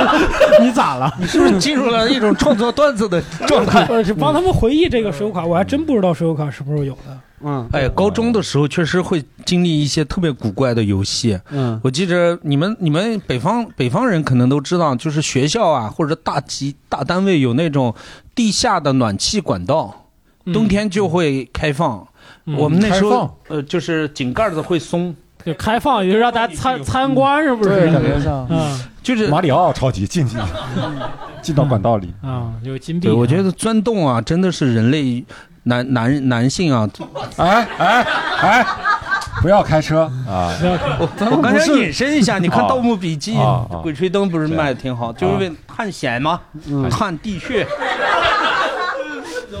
<laughs>
你咋了？
你是不是进入了一种创作段子的状态？
帮他们回忆这个水浒卡，我还真不知道水浒卡什么时候有的。
嗯
哎，高中的时候确实会经历一些特别古怪的游戏。
嗯
我记着你们你们北方北方人可能都知道，就是学校啊或者大集大单位有那种地下的暖气管道，冬天就会开放。
嗯
我们那时候呃就是井盖子会松，
就开放，也就让大家参参观，是不是？
对感觉像
嗯。
就是
马里奥超级进去，<laughs> 进到管道里。
啊，有金币
我觉得钻洞啊真的是人类男男男性啊，
哎哎哎，不要开车。啊！
我我刚才引申一下，你看《
啊
盗墓笔记鬼吹灯》不是卖的挺好，就是为探险嘛，
嗯。
探地穴。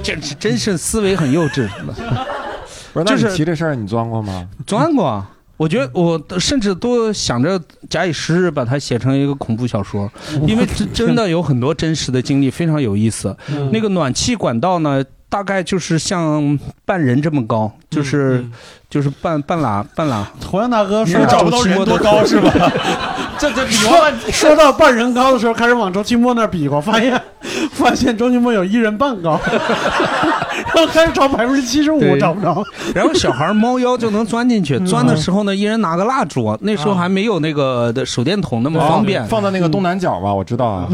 这是真是思维很幼稚，
不是，那
就是
你提这事儿你钻过吗？<laughs>
钻过啊。我觉得我甚至都想着假以时日把它写成一个恐怖小说，因为 <laughs> 真真的有很多真实的经历，非常有意思。
嗯
那个暖气管道呢，大概就是像半人这么高，就是、
嗯
就是半半拉半拉。
同样大哥
你
说
是找不到人多高是吧？<laughs>
这这比划说到半人高的时候，开始往周奇墨那儿比划，发现发现周奇墨有一人半高，然后开始找百分之七十五找不着。<laughs>
然后小孩猫腰就能钻进去，
嗯
钻的时候呢，一人拿个蜡烛，那时候还没有那个的手电筒那么方便。
放在那个东南角吧，我知道啊。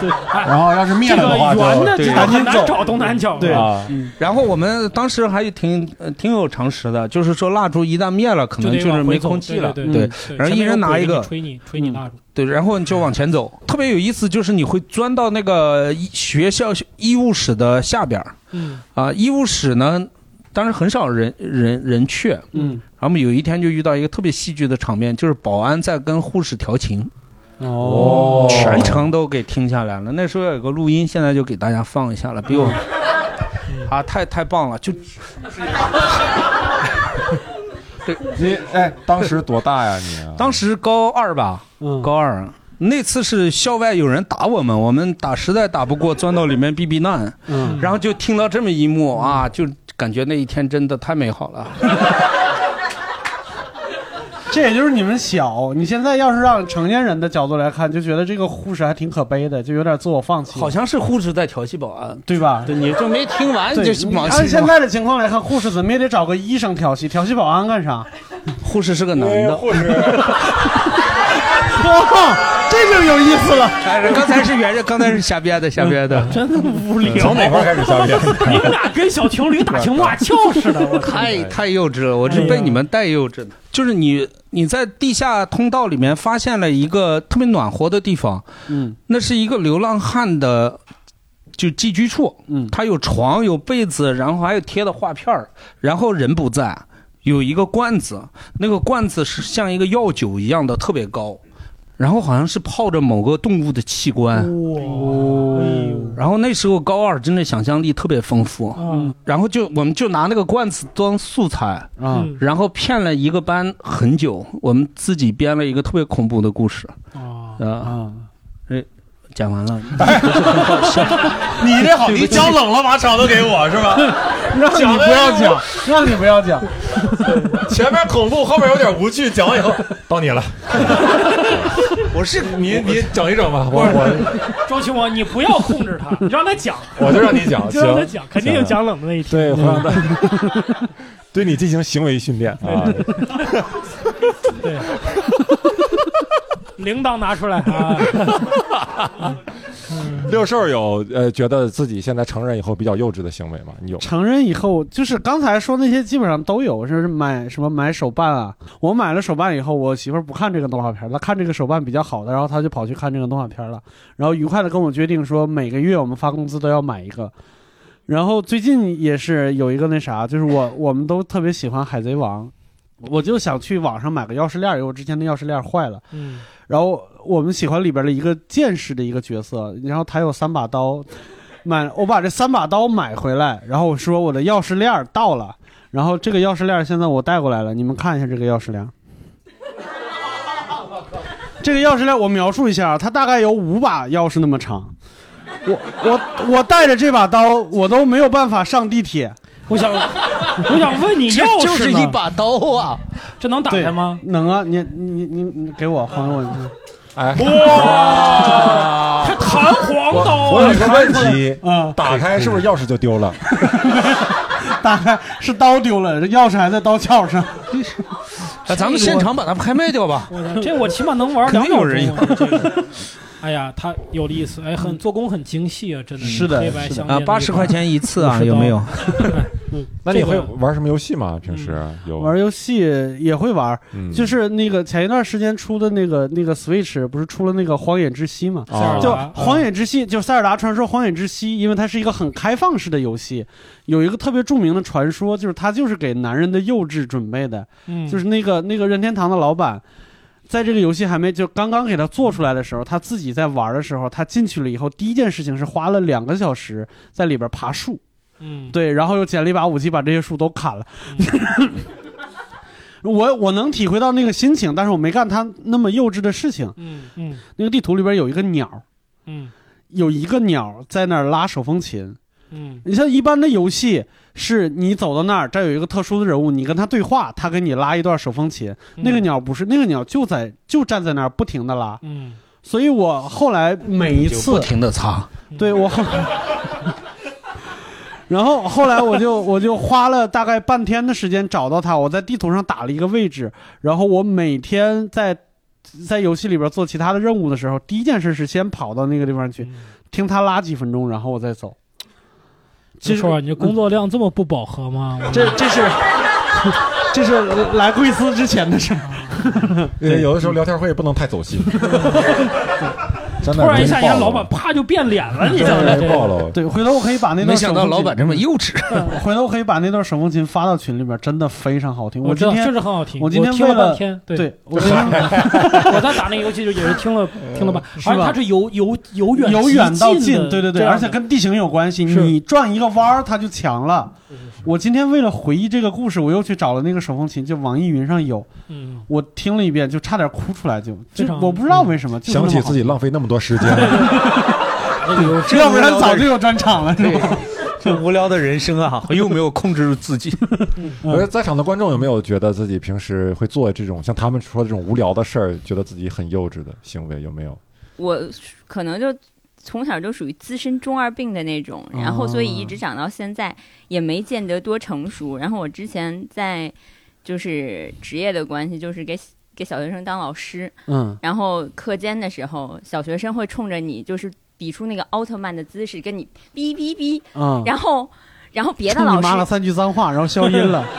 对，<laughs> 哎
然后要是灭了的话就
这个很难找东南角。
对
啊，
然后我们当时还挺呃挺有常识的，就是说蜡烛一旦灭了，可能
就
是没空气了。
对
对
对，
然后一人拿一个，
吹你吹你蜡烛。
对，然后你就往前走。特别有意思，就是你会钻到那个医学校医务室的下边儿
嗯
啊，医务室呢，当然很少人人人去。
嗯，
然后我们有一天就遇到一个特别戏剧的场面，就是保安在跟护士调情。
哦
全程都给听下来了。那时候有个录音，现在就给大家放一下了，比我啊，太太棒了！就 <laughs> <laughs>
你哎，当时多大呀你？
当时高二吧，高二。那次是校外有人打我们，我们打实在打不过，钻到里面避避难。
嗯
然后就听到这么一幕啊，就感觉那一天真的太美好了。<laughs>
这也就是你们小，你现在要是让成年人的角度来看，就觉得这个护士还挺可悲的，就有点自我放弃。
好像是护士在调戏保安，
对吧？
对，你就没听完
你，
就往
按现在的情况来看，护士怎么也得找个医生调戏，调戏保安干啥？<laughs>
护士是个男的，
护士。
哇，这就有意思了。
哎，刚才是圆着，刚才是瞎编的，瞎编的，<laughs>
真的无聊。
从哪块开始瞎编？<laughs>
你们俩跟小情侣打情骂俏似的，我
太太幼稚了，我是被你们带幼稚的。就是你你在地下通道里面发现了一个特别暖和的地方，
嗯，
那是一个流浪汉的就寄居处，
嗯，
他有床有被子，然后还有贴的画片儿然后人不在，有一个罐子，那个罐子是像一个药酒一样的，特别高。然后好像是泡着某个动物的器官，
哇，
然后那时候高二真的想象力特别丰富，
嗯。
然后就我们就拿那个罐子当素材，
嗯。
然后骗了一个班很久，我们自己编了一个特别恐怖的故事，
啊，
啊，哎，讲完了，<laughs>
你这好，<laughs> 你讲冷了把场都给我是吧？<laughs>
让你不要讲，让你不要讲。
前面恐怖，后面有点无趣，讲完以后到你了。我是你，你整一整吧，我我
周清王，你不要控制他，你让他讲，
我就让你讲，
就让他讲，肯定有讲冷的那一天。
对，会让他对你进行行为训练啊。
对，铃铛拿出来啊！<laughs>
六兽有呃觉得自己现在成人以后比较幼稚的行为吗？你有？
成人以后，就是刚才说那些基本上都有，是买什么买手办啊。我买了手办以后，我媳妇儿不看这个动画片，她看这个手办比较好的，然后她就跑去看这个动画片了，然后愉快的跟我决定说，每个月我们发工资都要买一个。然后最近也是有一个那啥，就是我我们都特别喜欢海贼王，我就想去网上买个钥匙链，因为我之前的钥匙链坏了。
嗯，
然后我们喜欢里边的一个剑士的一个角色，然后他有三把刀，买我把这三把刀买回来，然后我说我的钥匙链到了，然后这个钥匙链现在我带过来了，你们看一下这个钥匙链。这个钥匙链我描述一下啊，它大概有五把钥匙那么长。我我我带着这把刀，我都没有办法上地铁。
我想我想问你，<laughs> 钥匙
就是一把刀啊！<laughs>
这能打开吗？
能啊，你你你你给我还我。
哎，
哇，这弹簧刀啊！
我有个问题，
嗯，
打开是不是钥匙就丢了？<laughs>
打开是刀丢了，这钥匙还在刀鞘上。
啊，咱们现场把它拍卖掉吧。
这我起码能玩
肯
两秒
定有人。
这个哎呀，它有意思，哎，很做工很精细啊，真的
是的
啊，八十块钱一次啊，有没有？<laughs>
那你会玩什么游戏吗？平时有。
玩游戏也会玩，
嗯。
就是那个前一段时间出的那个那个 Switch 不是出了那个《荒野之息》嘛？就《荒野之息》就《塞尔达传说：荒野之息》，因为它是一个很开放式的游戏，有一个特别著名的传说，就是它就是给男人的幼稚准备的，
嗯，
就是那个那个任天堂的老板。在这个游戏还没就刚刚给他做出来的时候，他自己在玩的时候，他进去了以后，第一件事情是花了两个小时在里边爬树，
嗯，
对，然后又捡了一把武器，把这些树都砍了。<laughs> <laughs> 我我能体会到那个心情，但是我没干他那么幼稚的事情。
嗯。嗯。
那个地图里边有一个鸟，
嗯。
有一个鸟在那儿拉手风琴。
嗯。
你像一般的游戏，是你走到那儿，这儿有一个特殊的人物，你跟他对话，他给你拉一段手风琴。那个鸟不是，那个鸟就在就站在那儿不停的拉。
嗯，
所以我后来每一次
不停的擦，
对我后，<laughs> 然后后来我就我就花了大概半天的时间找到他，我在地图上打了一个位置，然后我每天在在游戏里边做其他的任务的时候，第一件事是先跑到那个地方去，听他拉几分钟，然后我再走。
其实你这工作量这么不饱和吗？<laughs>
这这是 <laughs> 这是来贵司之前的事儿。<laughs>
对，有的时候聊天会不能太走心。真
突然一下，你看老板啪就变脸了，你知道吗？
对，回头我可以把那段
没想到
手风琴
老板这么幼稚。
嗯回头我可以把那段手风琴发到群里边，真的非常好听。
我知道，
今天
确实很好听。
我今天
听
为了
了半天，对
对我今天 <laughs>
我在打那个游戏就也是听了听了
吧
而且它是由由由远
由远到
近
对对对，而且跟地形有关系。你转一个弯儿，它就强了。我今天为了回忆这个故事，我又去找了那个手风琴，就网易云上有，
嗯，
我听了一遍，就差点哭出来，就就我不知道为什么，
想起自己浪费那么多时间，
了 <laughs> 要不然早就有专场了，是吧？
这无聊的人生啊，<laughs> 又没有控制住自己。
我觉得在场的观众有没有觉得自己平时会做这种像他们说的这种无聊的事儿，觉得自己很幼稚的行为？有没有？
我可能就从小就属于资深中二病的那种，然后所以一直长到现在也没见得多成熟。然后我之前在就是职业的关系，就是给给小学生当老师，
嗯，
然后课间的时候，小学生会冲着你就是比出那个奥特曼的姿势，跟你哔哔哔，
嗯。
然后然后别的老师
骂了三句脏话，然后消音了。<laughs>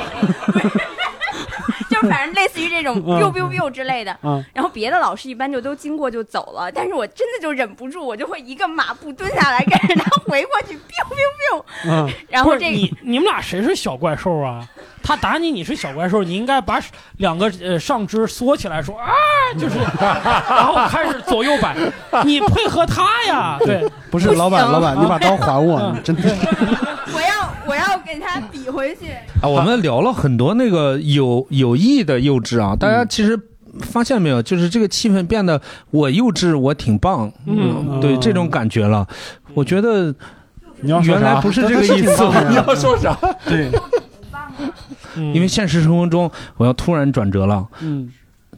就是反正类似于这种
嗯。
biu biu biu 之类的，
嗯。
然后别的老师一般就都经过就走了，但是我真的就忍不住，我就会一个马步蹲下来跟着他回过去 biu biu biu，
嗯，
然后这个
不是你你们俩谁是小怪兽啊？他打你，你是小怪兽，你应该把两个呃上肢缩起来说啊，就是，<laughs> 然后开始左右摆，<laughs> 你配合他呀，对，
不是老板，老板，你把刀还我，你真的。是。<laughs>
我要我要给他比回去。
啊，我们聊了很多那个有有意的幼稚啊，大家其实发现没有，就是这个气氛变得我幼稚，我挺棒，
嗯。
对这种感觉了。我觉得
你要说啥？
原来不是这个意思，
你要说啥？对，
因为现实生活中我要突然转折了，
嗯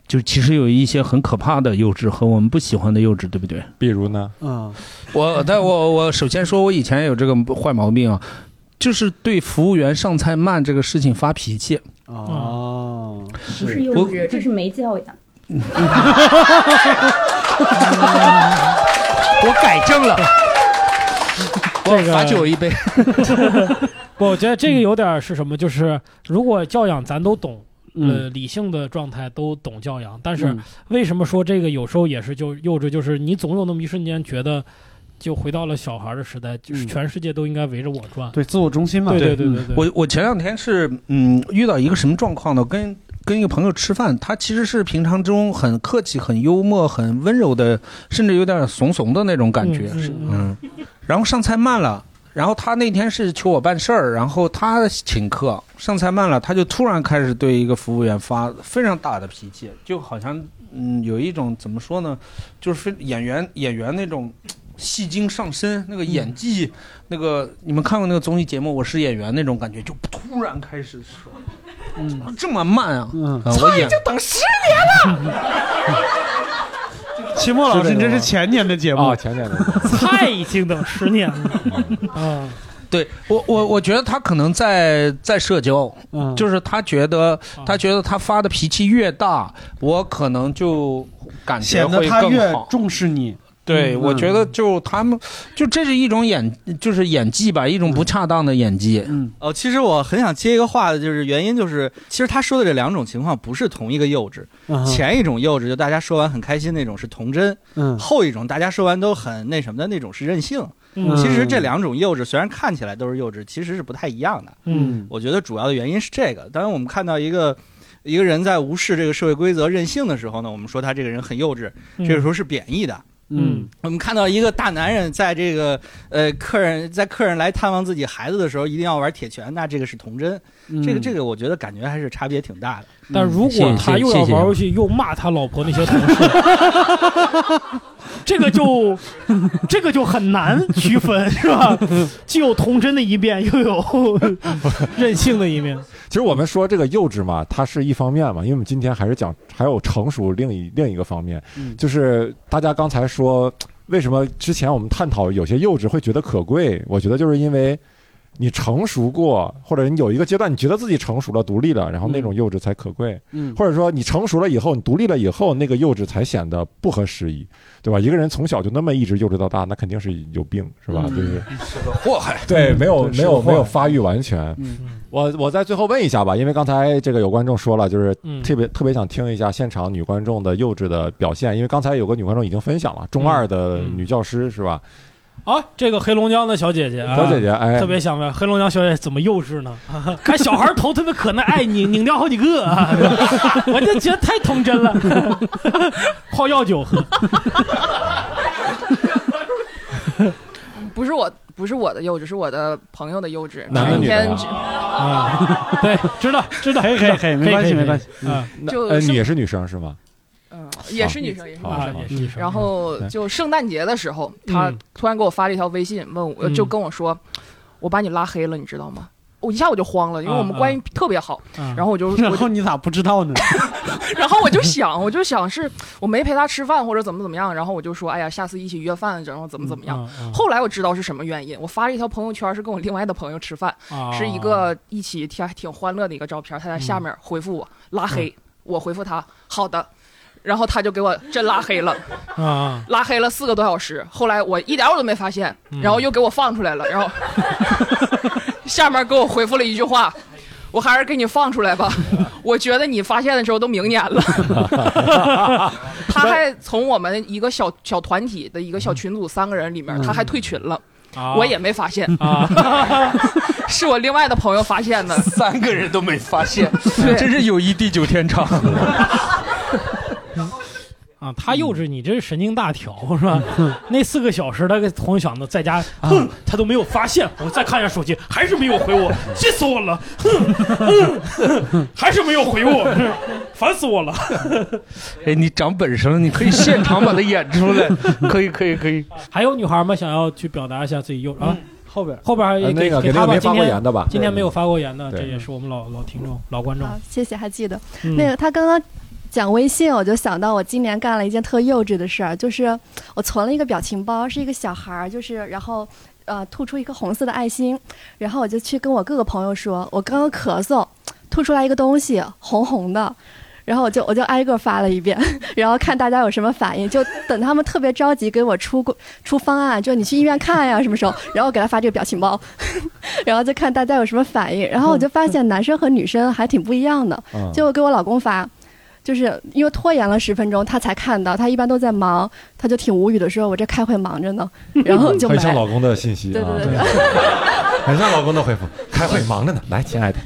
就其实有一些很可怕的幼稚和我们不喜欢的幼稚，对不对？
比如呢？
嗯，
我但我我首先说，我以前有这个坏毛病啊，就是对服务员上菜慢这个事情发脾气。
哦，
不是幼稚，这是没教养。<laughs> <laughs>
我改正了，
这个
罚酒一杯。<laughs>
不，我觉得这个有点是什么？就是如果教养咱都懂，呃，
嗯
理性的状态都懂教养，但是
嗯
为什么说这个有时候也是就幼稚？就是你总有那么一瞬间觉得，就回到了小孩的时代，就是
嗯
全世界都应该围着我转。
对，自我中心嘛。
对对对对对，
我我前两天是嗯遇到一个什么状况呢？跟跟一个朋友吃饭，他其实是平常中很客气、很幽默、很温柔的，甚至有点怂怂的那种感觉。
嗯
然后上菜慢了。然后他那天是求我办事儿，然后他请客，上菜慢了，他就突然开始对一个服务员发非常大的脾气，就好像嗯有一种怎么说呢，就是非演员 <coughs> 演员那种戏精上身，那个演技，那个你们看过那个综艺节目《我是演员》那种感觉，就突然开始说，
嗯
这么慢啊！
嗯，
啊我演
等十年了 <laughs>
期末老师，你这是前年的节目
啊，，前年的。
菜已经等十年了啊！
对我我我觉得他可能在在社交，
嗯，
就是他觉得他觉得他发的脾气越大，我可能就感觉
显得
会
他越
更好。
重视你。
对，
嗯
我觉得就他们，就这是一种演，就是演技吧，一种不恰当的演技。
嗯
哦，其实我很想接一个话的，就是原因就是，其实他说的这两种情况不是同一个幼稚。
嗯
前一种幼稚，就大家说完很开心那种是童真；
嗯
后一种大家说完都很那什么的那种是任性。
嗯
其实这两种幼稚虽然看起来都是幼稚，其实是不太一样的。
嗯
我觉得主要的原因是这个。当然，我们看到一个一个人在无视这个社会规则、任性的时候呢，我们说他这个人很幼稚，这个时候是贬义的。
嗯
我们看到一个大男人在这个呃客人在客人来探望自己孩子的时候，一定要玩铁拳，那这个是童真。
嗯
这个这个，我觉得感觉还是差别挺大的。
但如果他又要玩游戏，又骂他老婆那些同事，<laughs> 这个就 <laughs> 这个就很难区分，<laughs> 是吧？既有童真的一面，又有 <laughs> 任性的一面。
其实我们说这个幼稚嘛，它是一方面嘛，因为我们今天还是讲还有成熟另一另一个方面，
嗯
就是大家刚才说为什么之前我们探讨有些幼稚会觉得可贵，我觉得就是因为你成熟过，或者你有一个阶段，你觉得自己成熟了、独立了，然后那种幼稚才可贵。
嗯
或者说你成熟了以后，你独立了以后，那个幼稚才显得不合时宜，对吧？一个人从小就那么一直幼稚到大，那肯定是有病，是吧？
嗯
就是
是个祸害。
对，没有没有没有发育完全。
嗯
我我再最后问一下吧，因为刚才这个有观众说了，就是
嗯
特别、特别想听一下现场女观众的幼稚的表现，因为刚才有个女观众已经分享了，中二的女教师、是吧？
啊，这个黑龙江的小姐姐啊，
小姐姐哎
特别想问黑龙江小姐姐怎么幼稚呢？看 <laughs> 小孩头特别可爱，爱拧拧掉好几个啊，<laughs> 我就觉得太童真了，<laughs> 泡药酒喝。
不是我，不是我的幼稚，是我的朋友的幼稚。
男的女的
啊，对，知道知道，
可以可以没关系没关系
嗯，
就
也是女生是吗？
嗯，也是女生，也是女
啊
生，然后就圣诞节的时候，他
嗯
突然给我发了一条微信，问我，
嗯
就跟我说，我把你拉黑了，你知道吗？我一下我就慌了，因为我们
啊
关系特别好。
啊
然后我就，<laughs>
然后你咋不知道呢？<laughs>
然后我就想，我就想是我没陪他吃饭或者怎么怎么样，然后我就说，哎呀，下次一起约饭，然后怎么怎么样。后来我知道是什么原因，我发了一条朋友圈，是跟我另外的朋友吃饭，
啊
是一个一起挺挺欢乐的一个照片，他在下面回复我拉黑，我回复他好的，然后他就给我真拉黑了。
啊，
拉黑了四个多小时，后来我一点我都没发现，
嗯
然后又给我放出来了，然后 <laughs> 下面给我回复了一句话。我还是给你放出来吧，<laughs> 我觉得你发现的时候都明年了。<laughs> 他还从我们一个小小团体的一个小群组三个人里面，他还退群了，
啊
我也没发现，
啊，
是我另外的朋友发现的。
三个人都没发现，真是友谊地久天长。
啊，他幼稚，你这是神经大条是吧？<laughs> 那四个小时，他给同学想的在家，哼，他都没有发现。我再看一下手机，还是没有回我，气死我了，哼，哼哼还是没有回我，烦死我了。<laughs>
哎，你长本事了，你可以现场把它演出来，可以，可以，可以。
还有女孩吗想要去表达一下自己幼啊，
后边
后边还
呃那
给
个给那个没发
给他吧今天
过言的吧
今天没有发过言的，这也是我们老老听众、老观众。，
谢谢，还记得、
嗯
那个他刚刚讲微信，我就想到我今年干了一件特幼稚的事儿，就是我存了一个表情包，是一个小孩儿，就是然后呃吐出一个红色的爱心，然后我就去跟我各个朋友说，我刚刚咳嗽，吐出来一个东西红红的。然后我就我就挨个发了一遍，<laughs> 然后看大家有什么反应，就等他们特别着急给我出出方案，就你去医院看呀什么时候，然后给他发这个表情包，<laughs> 然后就看大家有什么反应，然后我就发现男生和女生还挺不一样的，
嗯
就我给我老公发，就是因为拖延了十分钟，他才看到，他一般都在忙，他就挺无语的说：“我这开会忙着呢。<laughs> ”然后就
很像老公的信息啊，
对对对对
很像老公的回复，开会忙着呢，来，亲爱的。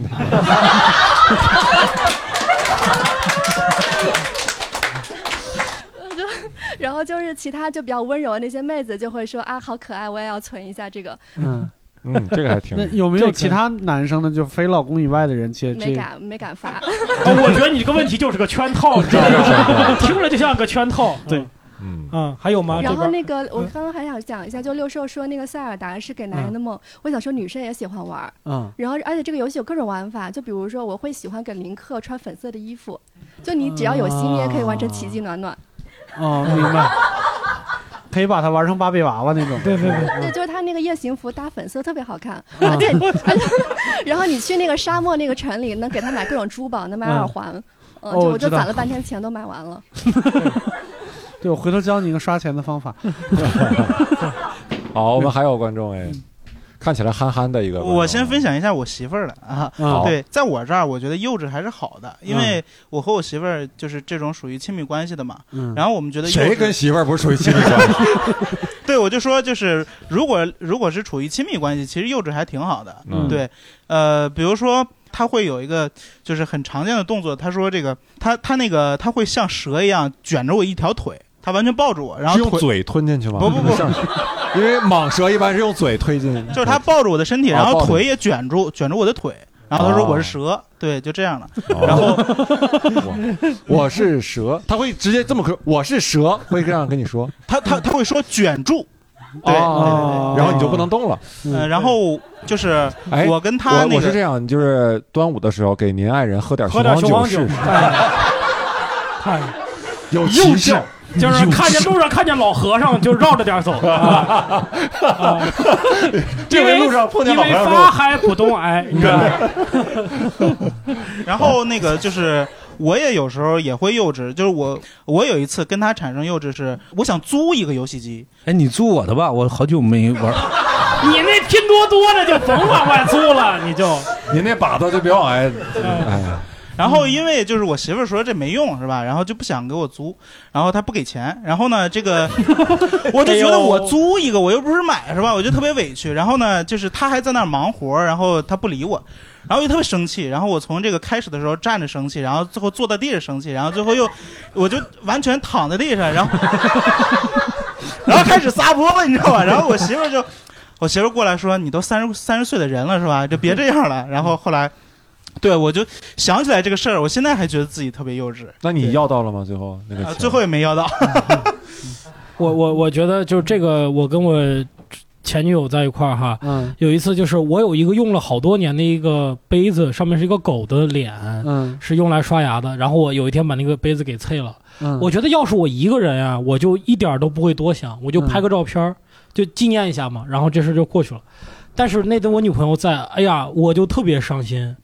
就 <laughs> 然后就是其他就比较温柔的那些妹子就会说：“啊，好可爱，我也要存一下这个。
嗯
嗯，这个还挺
那有没有其他男生的，就非老公以外的人接”这？
没敢没敢发。
啊 <laughs> 我觉得你这个问题就是个圈套，你知道吗？<laughs> 听着就像个圈套。
对，
嗯
嗯，还有吗？
然后那个，我刚刚还想讲一下，就六兽说那个塞尔达是给男人的梦，我想说女生也喜欢玩。
嗯
然后，而且这个游戏有各种玩法，就比如说，我会喜欢给林克穿粉色的衣服，就你只要有心，你也可以完成奇迹暖暖。
哦，明白。可以把它玩成芭比娃娃那种。
对对对。
对，就是他那个夜行服搭粉色特别好看，
啊
而且，<laughs> 然后你去那个沙漠那个城里，能给他买各种珠宝，能买耳环，嗯，我就攒了半天钱都买完了。
对，我回头教你一个刷钱的方法。<laughs> <laughs>
好，我们还有观众哎，看起来憨憨的一个。
我先分享一下我媳妇儿的啊，
嗯
对，在我这儿我觉得幼稚还是好的，因为
嗯
我和我媳妇儿就是这种属于亲密关系的嘛，
嗯
然后我们觉得
谁跟媳妇儿不是属于亲密关系？<laughs>
对，我就说就是如果如果是处于亲密关系，其实幼稚还挺好的，
嗯
对，呃，比如说。他会有一个就是很常见的动作，他说这个他他那个他会像蛇一样卷着我一条腿，他完全抱住我，然后
是用嘴吞进去吗？
不不不。<laughs>
因为蟒蛇一般是用嘴推进，<laughs>
就是他抱着我的身体，
啊
然后腿也卷住卷住我的腿，然后他说
哦。
我是蛇，对，就这样的。然后 <laughs>
我是蛇，他会直接这么说，我是蛇，会这样跟你说。
他他他会说卷住，对，
哦然后你就不能动了。
嗯，然后就是
哎，
我跟他
我
那个
我是这样，就是端午的时候给您爱人喝点
喝点雄黄酒
酒试试，
哎太
有歧视，
就是看见路上看见老和尚就绕着点走。<laughs> 啊啊
这回路上碰见老和尚
因为发还不动哎，你知道吗？<laughs>
然后那个就是。我也有时候也会幼稚，就是我我有一次跟他产生幼稚是，我想租一个游戏机，
哎，你租我的吧，我好久没玩。<laughs>
你那拼多多的就甭往外租了，你就
你那把子就别往外，哎，
然后因为就是我媳妇儿说这没用是吧，然后就不想给我租，然后她不给钱，然后呢这个 <laughs> 我就觉得我租一个我又不是买是吧，我就特别委屈，然后呢就是她还在那儿忙活，然后她不理我。然后就特别生气，然后我从这个开始的时候站着生气，然后最后坐在地上生气，然后最后又，我就完全躺在地上，然后，<laughs> 然后开始撒泼了，你知道吧？然后我媳妇儿就，我媳妇儿过来说：“你都三十三十岁的人了是吧？就别这样了。”然后后来，对我就想起来这个事儿，我现在还觉得自己特别幼稚。
那你要到了吗？最后那个
最后也没要到。<laughs>
我我我觉得就是这个，我跟我前女友在一块儿哈，
嗯
有一次就是我有一个用了好多年的一个杯子，上面是一个狗的脸，
嗯
是用来刷牙的。然后我有一天把那个杯子给碎了，
嗯
我觉得要是我一个人啊，我就一点儿都不会多想，我就拍个照片儿，就纪念一下嘛，然后这事就过去了。但是那天我女朋友在，哎呀，我就特别伤心，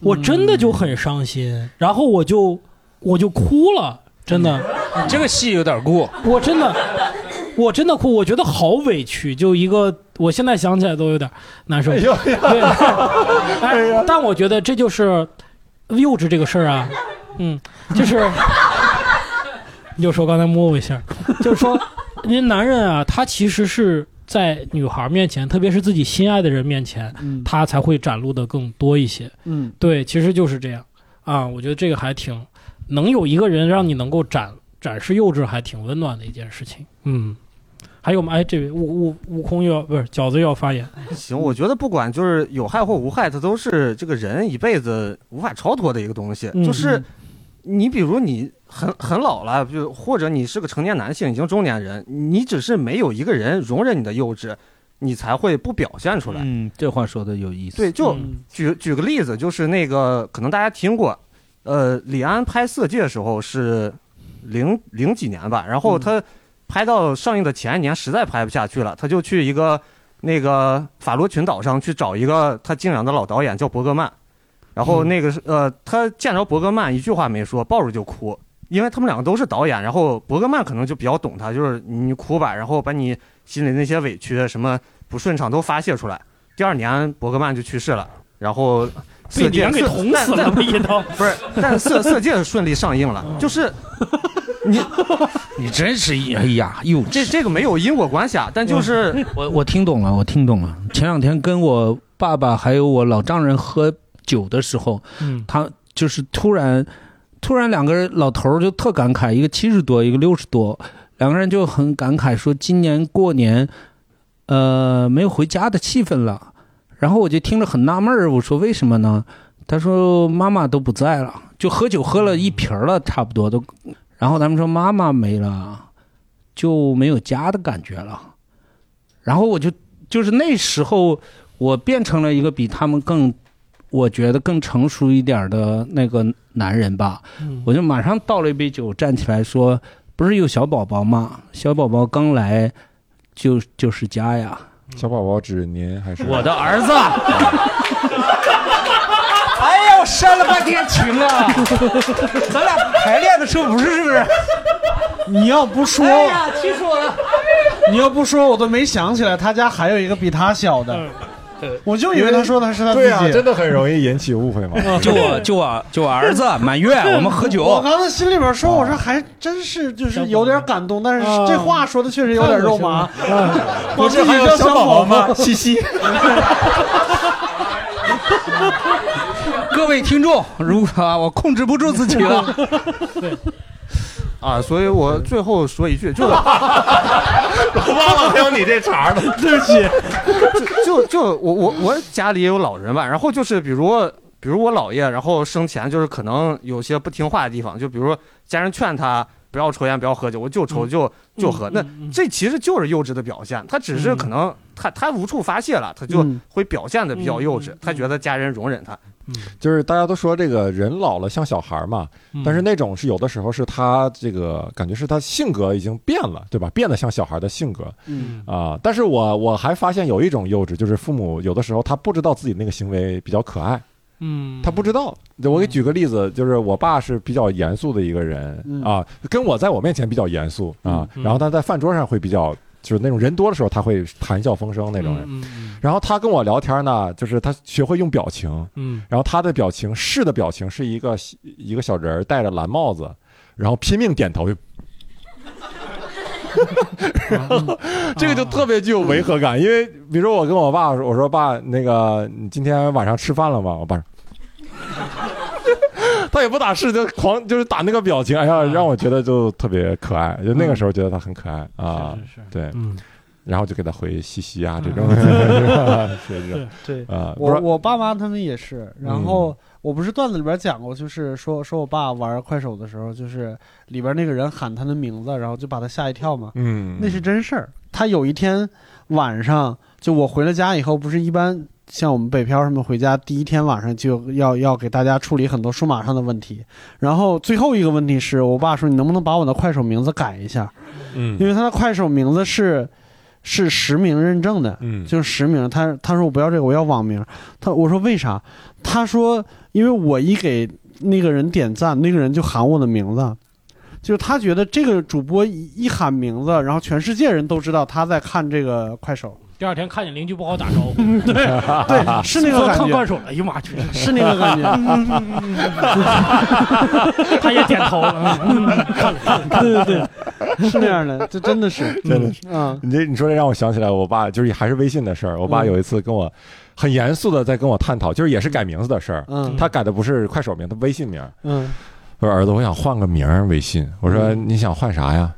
我真的就很伤心，然后我就我就哭了，真的。
这个戏有点过，
我真的，我真的哭，我觉得好委屈，就一个，我现在想起来都有点难受。对，哎，<laughs> 但我觉得这就是幼稚这个事儿啊，嗯，就是，<laughs> 你就说刚才摸我一下，就是说，<laughs> 人家男人啊，他其实是在女孩面前，特别是自己心爱的人面前，他才会展露的更多一些。
嗯，
对，其实就是这样啊，我觉得这个还挺能有一个人让你能够展展示幼稚，还挺温暖的一件事情。嗯，还有吗？哎，这位悟悟悟空又要不是饺子又要发言。
行，我觉得不管就是有害或无害，它都是这个人一辈子无法超脱的一个东西。
嗯
就是你比如你很很老了，就或者你是个成年男性，已经中年人，你只是没有一个人容忍你的幼稚，你才会不表现出来。
嗯，这话说的有意思。
对，就
嗯
举举个例子，就是那个可能大家听过，呃，李安拍《色戒》的时候是零零几年吧，然后他拍到上映的前一年实在拍不下去了，他就去一个那个法罗群岛上去找一个他敬仰的老导演叫伯格曼，然后那个是呃，他见着伯格曼一句话没说，抱着就哭。因为他们两个都是导演，然后伯格曼可能就比较懂他，就是你哭吧，然后把你心里那些委屈、什么不顺畅都发泄出来。第二年伯格曼就去世了，然后色戒
给捅死了，一刀 <laughs>
不是，但色色戒顺利上映了，就是 <laughs> 你 <laughs>
你真是哎呀，哟。
这这个没有因果关系啊，但就是
我我听懂了，我听懂了。前两天跟我爸爸还有我老丈人喝酒的时候，
嗯
他就是突然突然两个人老头儿就特感慨，一个七十多，一个六十多，两个人就很感慨说今年过年，呃，没有回家的气氛了。然后我就听着很纳闷儿，我说为什么呢？他说妈妈都不在了，就喝酒喝了一瓶儿了，差不多都。然后他们说妈妈没了，就没有家的感觉了。然后我就就是那时候，我变成了一个比他们更，我觉得更成熟一点的那个男人吧。
嗯
我就马上倒了一杯酒，站起来说：“不是有小宝宝吗？小宝宝刚来，就就是家呀。”
小宝宝指您还是
我的儿子？<laughs> 哎呀，我煽了半天情啊！咱俩排练的时候不是是不是？
你要不说，
哎呀，气死我了！
你要不说，我都没想起来他家还有一个比他小的，<laughs> 我就以为他说的是他自己。
对啊，真的很容易引起误会嘛。
就我就我就我儿子满月，<laughs> 我们喝酒。
我刚才心里边说，我说还真是就是有点感动，但是这话说的确实有点肉麻。<laughs>
不是还有小宝宝吗？嘻嘻。
各位听众，如果啊我控制不住自己了，
啊，所以我最后说一句，就 <laughs>
我忘了还有你这茬呢，<laughs>
对不起。
就就就我我我家里也有老人吧，然后就是比如比如我姥爷，然后生前就是可能有些不听话的地方，就比如家人劝他不要抽烟，不要喝酒，我就抽就就喝，那这其实就是幼稚的表现，他只是可能他他无处发泄了，他就
嗯。
会表现的比较幼稚，他觉得家人容忍他，
就是大家都说这个人老了像小孩儿嘛，
嗯
但是那种是有的时候是他这个感觉是他性格已经变了，对吧？变得像小孩的性格
嗯
啊。但是我我还发现有一种幼稚，就是父母有的时候他不知道自己那个行为比较可爱。
嗯，
他不知道。我给举个例子，就是我爸是比较严肃的一个人、
嗯
啊，跟我在我面前比较严肃啊，
嗯
然后他在饭桌上会比较，就是那种人多的时候他会谈笑风生那种人。然后他跟我聊天呢，就是他学会用表情，
嗯
然后他的表情是的表情是一个一个小人儿戴着蓝帽子，然后拼命点头。然 <laughs> 后这个就特别具有违和感，因为比如说我跟我爸说，我说爸，那个你今天晚上吃饭了吗？我爸说。他也不打是，就狂就是打那个表情，哎呀，让我觉得就特别可爱，就那个时候觉得他很可爱啊，
是是是。
对，
嗯。
然后就给他回嘻嘻啊这种，<laughs> 是这种，
对
啊，
我我爸妈他们也是，然
嗯。
后我不是段子里边讲过，就是说说我爸玩快手的时候，就是里边那个人喊他的名字，然后就把他吓一跳嘛，
嗯。
那是真事儿。他有一天晚上，就我回了家以后，不是一般像我们北漂什么回家第一天晚上就要要给大家处理很多数码上的问题，然后最后一个问题是我爸说你能不能把我的快手名字改一下，
嗯
因为他的快手名字是是实名认证的，
嗯
就是实名。他他说我不要这个，我要网名。他我说为啥？他说因为我一给那个人点赞，那个人就喊我的名字，就是他觉得这个主播一一喊名字，然后全世界人都知道他在看这个快手。
第二天看见邻居不好打招呼，<laughs>
对对，是那个感觉。
看快手了，哎呀妈，真
是那个感觉。
他也点头了，嗯看了看了，
对对对，是那样的，这真的是 <laughs>
真的是
嗯
你这你说这让我想起来，我爸就是还是微信的事儿。我爸
嗯
有一次跟我很严肃的在跟我探讨，就是也是改名字的事儿。
嗯
他改的不是快手名，他微信名。
嗯
我说儿子，我想换个名儿微信。我说你想换啥呀？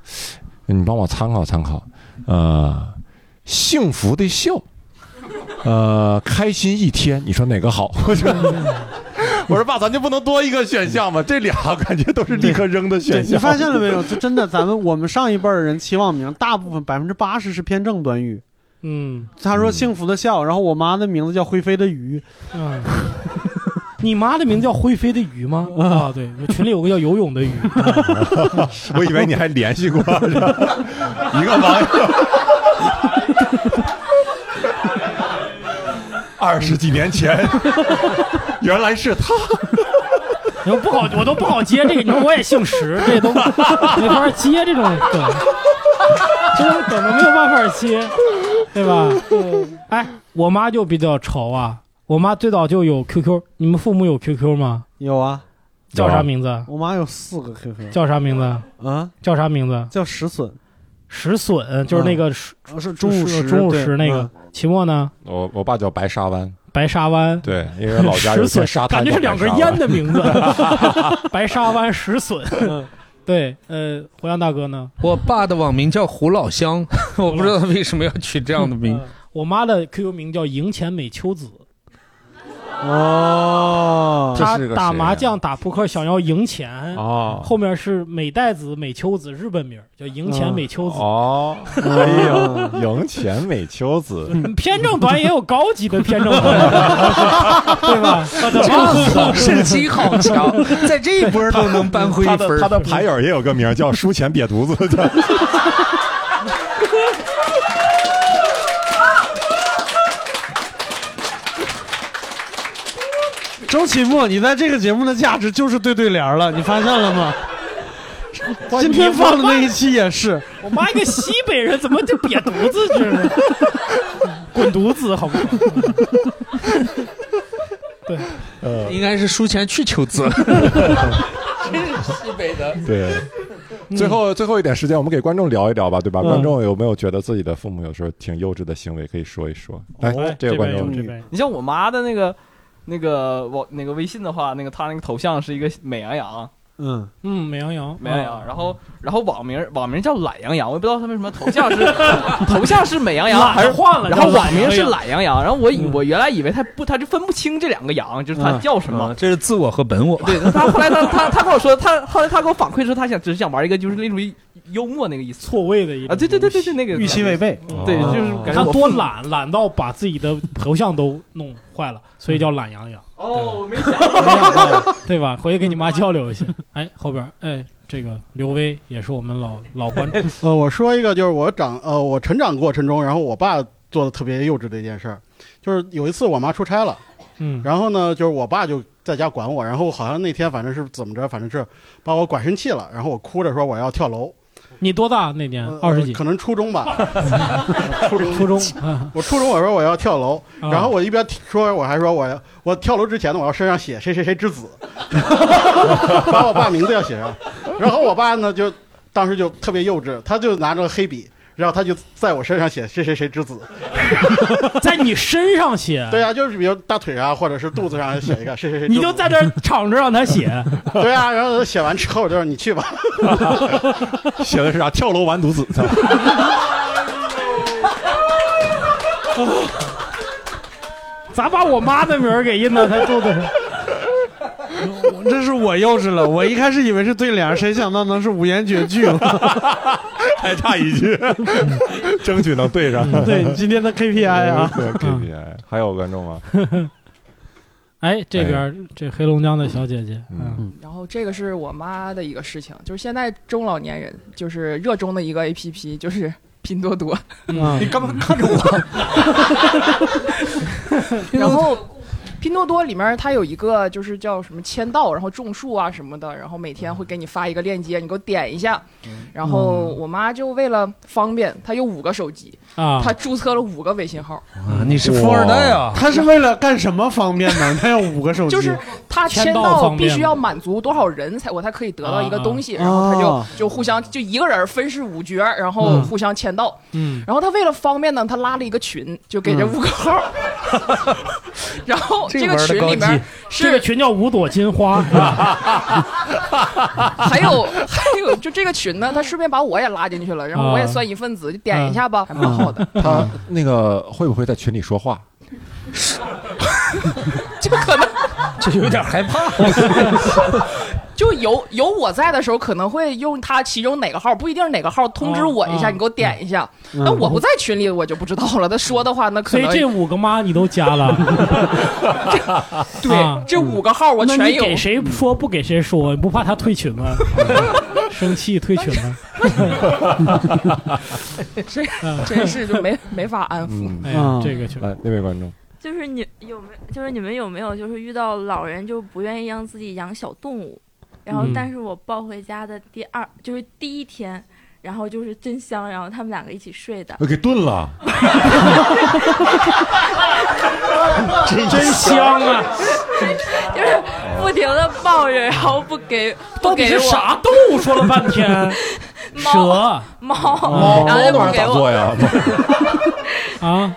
你帮我参考参考。呃，幸福的笑，呃，开心一天，你说哪个好？我 <laughs> 说我说爸，咱就不能多一个选项吗？这俩感觉都是立刻扔的选，项。
你发现了没有？就真的，咱们我们上一辈儿人起网名，大部分百分之八十是偏正短语。
嗯，
他说幸福的笑，然后我妈的名字叫灰飞的鱼。
嗯，你妈的名字叫灰飞的鱼吗？<laughs> 啊，对，我群里有个叫游泳的鱼，<laughs>
我以为你还联系过是吧一个网友，二十几年前，<laughs> 原来是他。
你说不好，我都不好接这个。你说我也姓石，这都没法接这种梗，这种梗都没有办法接，对吧？哎，我妈就比较潮啊，我妈最早就有 QQ，你们父母有 QQ 吗？
有啊，
叫啥名字？
我妈有四个 QQ。
叫啥名字？
啊？
叫啥名字？
叫石笋。
石笋就是那个石
啊是中午石
钟乳
对
石那个
嗯。
期末呢？
我我爸叫白沙湾，
白沙湾。
对，因为老家有
石笋
片沙滩
感觉是两根烟的名字，白沙湾 <laughs> 石笋。对，呃，胡杨大哥呢？
我爸的网名叫胡老乡，<laughs> 我不知道他为什么要取这样的名。
我妈的 QQ 名叫赢钱美秋子。
哦。
他打麻将、打扑克想要赢钱。
哦。
后面是美代子、美秋子，日本名叫赢钱美秋子。
哦，哎呀，赢钱美秋子，<laughs>
偏正短也有高级的偏正短，<laughs> 对吧？
这个好胜心好强，在这一波都能扳回一
他
分
的他的牌友也有个名叫输钱瘪犊子，叫
周奇墨，你在这个节目的价值就是对对联了，你发现了吗？今天放的那一期也是。
我妈一个西北人，怎么就瘪犊子去了？滚犊子，好不好？<laughs> 对，
呃，
应该是输钱去求子。<laughs>
真是西北的。
对。最后最后一点时间，我们给观众聊一聊吧，对吧？
嗯
观众有没有觉得自己的父母有时候挺幼稚的行为，可以说一说？哎，这个观众，
你像我妈的那个那个我那个微信的话，那个他那个头像是一个美羊羊，
嗯。
嗯，美羊羊，
美羊羊，然后然后网名网名叫懒羊羊，我也不知道他为什么头像是 <laughs> 头像是美羊羊还是
换了
然后网名是懒羊羊，然后我以我原来以为他不他就分不清这两个羊，就是他叫什么。
嗯这是自我和本我。
对，<laughs> 他后来他他他跟我说，他后来他给我反馈说，他想只是想玩一个就是那种幽默那个意思，
错位的一
啊，对对对对对，那个
预期违背
对，就是感觉
他
我
多懒，懒到把自己的头像都弄坏了，所以叫懒羊羊。
哦，没想到，
对吧？回去跟你妈交流一下。哎，后边哎，这个刘威也是我们老老观众。<laughs>
呃，我说一个，就是我长呃，我成长过程中，然后我爸做的特别幼稚的一件事儿，就是有一次我妈出差了，
嗯，
然后呢，就是我爸就在家管我，然后好像那天反正是怎么着，反正是把我管生气了，然后我哭着说我要跳楼，
你多大那年？
呃
二十几？
可能初中吧，<laughs> 初中
初 <laughs> 中。啊
我初中我说我要跳楼，
啊
然后我一边说我还说我要我跳楼之前呢，我要身上写谁谁谁之子，<laughs> 把我爸名字要写上。然后我爸呢就当时就特别幼稚，他就拿着黑笔，然后他就在我身上写谁谁谁之子。<laughs>
在你身上写？<laughs>
对啊，就是比如大腿啊，或者是肚子上写一个谁谁谁。<laughs>
你就在这儿敞着让他写。
对啊，然后写完之后就是你去吧。
写的是啥？跳楼完犊子。
咋把我妈的名儿给印到他肚子上？<laughs>
这是我幼稚了，我一开始以为是对联，谁想到能是五言绝句了，<laughs>
还差一句，<laughs> 争取能对上。
对今天的 KPI 啊
对 KPI 还有观众吗？
哎，这边这黑龙江的小姐姐，嗯，
然后这个是我妈的一个事情，就是现在中老年人就是热衷的一个 A P P，就是拼多多。
嗯
你干嘛看着我？
然后拼多多里面它有一个就是叫什么签到，然后种树啊什么的，然后每天会给你发一个链接，你给我点一下。然后我妈就为了方便，她有五个手机
啊
她注册了五个微信号。
啊，你是富二代啊！他是为了干什么方便呢？他要五个手机，
就是她签到必须要满足多少人才我才可以得到一个东西，
啊
然后她就
啊
就互相就一个人分饰五角，然后
嗯
互相签到。
嗯
然后他为了方便呢，他拉了一个群，就给这
嗯
五个号。<laughs> 然后这个群里面
这个群叫五朵金花，<laughs>
还有还有，就这个群呢，他顺便把我也拉进去了，然后我也算一份子，就点一下吧，还蛮好的。
他那个会不会在群里说话？<laughs>
这个可能
这有点害怕。<laughs>
就有有我在的时候，可能会用他其中哪个号，不一定是哪个号通知我一下，
哦
你给我点一下。
嗯
那我不在群里，我就不知道了。他说的话，那可能
所以这五个妈你都加了。<laughs>
对
啊
这五个号我
那
全有。
你给谁说不给谁说？你不怕他退群吗？<laughs> 生气退群吗？
这真是就没没法安抚。
哎呀，这个群
来那位观众，
就是你有没有，就是你们有没有就是遇到老人就不愿意让自己养小动物，然后
嗯
但是我抱回家的第二就是第一天，然后就是真香，然后他们两个一起睡的，
给炖了。<laughs>
真香啊！
就是不停的抱着，然后不给不给我
是啥动物？说了半天，<laughs> 蛇、
猫，
猫
然后就不给我，
呀？<laughs>
啊，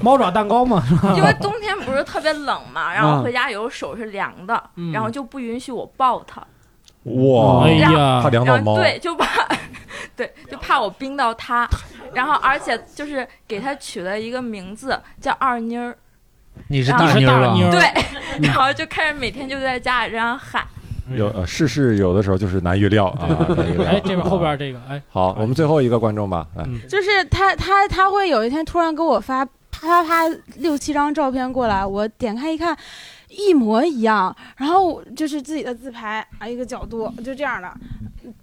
<laughs> 猫爪蛋糕嘛，是吧？
因为冬天不是特别冷嘛，<laughs> 然后
啊
回家有手是凉的，
嗯。
然后就不允许我抱它。
哇，
哎呀。
怕凉到猫。
然后对，就怕，<laughs> 对，就怕我冰到它，然后而且就是给它取了一个名字叫二妮儿，
你是大妮儿？
对，然后就开始每天就在家里这样喊，
有呃世事有的时候就是难预料啊。难预料。
哎，这边后边这个，哎，
好，我们最后一个观众吧，来，
就是他他他会有一天突然给我发啪啪啪六七张照片过来，我点开一看，一模一样，然后就是自己的自拍啊，一个角度就这样的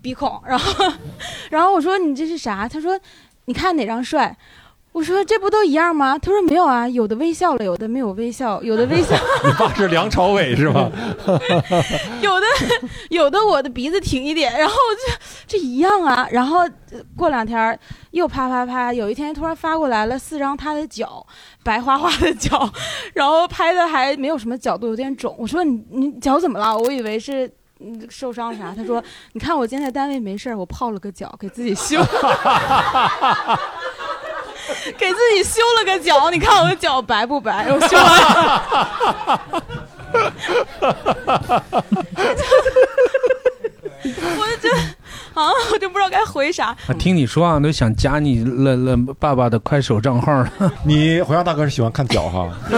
鼻孔，然后 <laughs> 然后我说你这是啥？他说你看哪张帅？我说这不都一样吗？他说没有啊，有的微笑了，有的没有微笑，有的微笑。<laughs>
你爸是梁朝伟是吗？<laughs>
有的有的我的鼻子挺一点，然后这这一样啊，然后呃过两天又啪啪啪，有一天突然发过来了四张他的脚，白花花的脚，<laughs> 然后拍的还没有什么角度，有点肿。我说你你脚怎么了？我以为是。嗯，受伤啥？他说：“你看我今天在单位没事儿，我泡了个脚，给自己修，<laughs> 给自己修了个脚。你看我的脚白不白？我修完，我就觉得啊，我就不知道该回啥。
啊听你说啊，都想加你了了爸爸的快手账号了。<laughs>
你回家大哥是喜欢看脚哈？<laughs>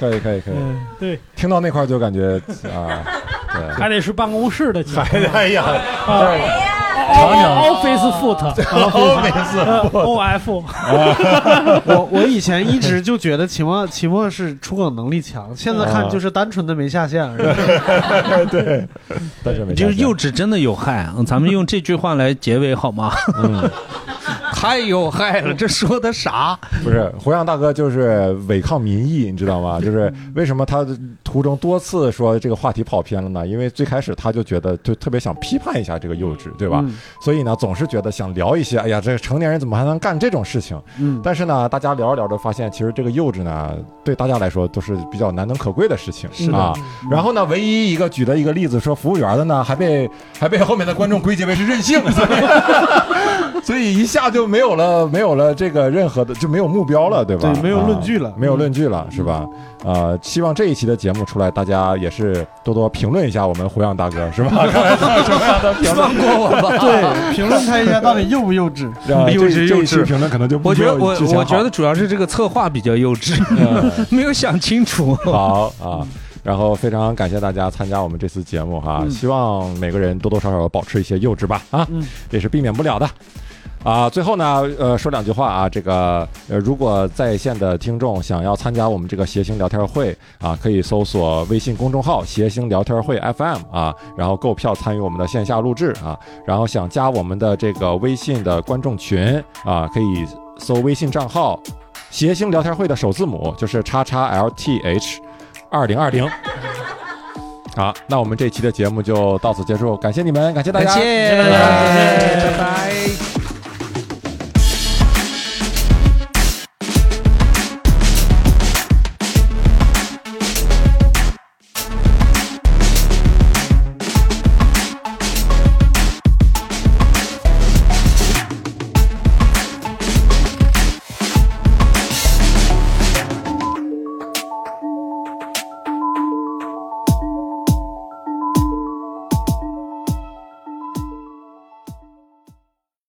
可以可以可以，
嗯对，
听到那块就感觉啊，对，<laughs>
还得是办公室的
还得 <laughs> 哎呀
啊
常常
Office Foot <laughs>
Office Foot
O F，
我我以前一直就觉得秦墨秦墨是出梗能力强，现在看就是单纯的没下线而已。
对，但是没
就是幼稚真的有害，嗯咱们用这句话来结尾好吗？
嗯，
太有害了，这说的啥？
不是胡杨大哥就是违抗民意，你知道吗？就是为什么他途中多次说这个话题跑偏了呢？因为最开始他就觉得就特别想批判一下这个幼稚，对吧？
嗯
所以呢，总是觉得想聊一些，哎呀，这个成年人怎么还能干这种事情？
嗯
但是呢，大家聊着聊着发现，其实这个幼稚呢，对大家来说都是比较难能可贵的事情
是的
啊。然后呢，唯一一个举的一个例子说服务员的呢，还被还被后面的观众归结为是任性，所以所以一下就没有了没有了这个任何的就没有目标了，对吧？
对没有论据了
啊没有论据了，是吧？呃，希望这一期的节目出来，大家也是多多评论一下我们胡杨大哥，是吧？看来他有什么样的评论
放过我吧对评论他一下到底幼不幼稚
啊
幼稚幼稚
评论可能就不
我觉得我我觉得主要是这个策划比较幼稚，<laughs> 没有想清楚。
好啊。然后非常感谢大家参加我们这次节目哈，
嗯
希望每个人多多少少保持一些幼稚吧啊，
嗯
这是避免不了的。啊，最后呢，呃，说两句话啊，这个呃，如果在线的听众想要参加我们这个谐星聊天会啊，可以搜索微信公众号“谐星聊天会 FM” 啊，然后购票参与我们的线下录制啊，然后想加我们的这个微信的观众群啊，可以搜微信账号“谐星聊天会”的首字母就是叉叉 LTH 二零二零。<laughs> 好，那我们这期的节目就到此结束，感谢你们，感谢大家，
谢谢
拜拜
拜拜。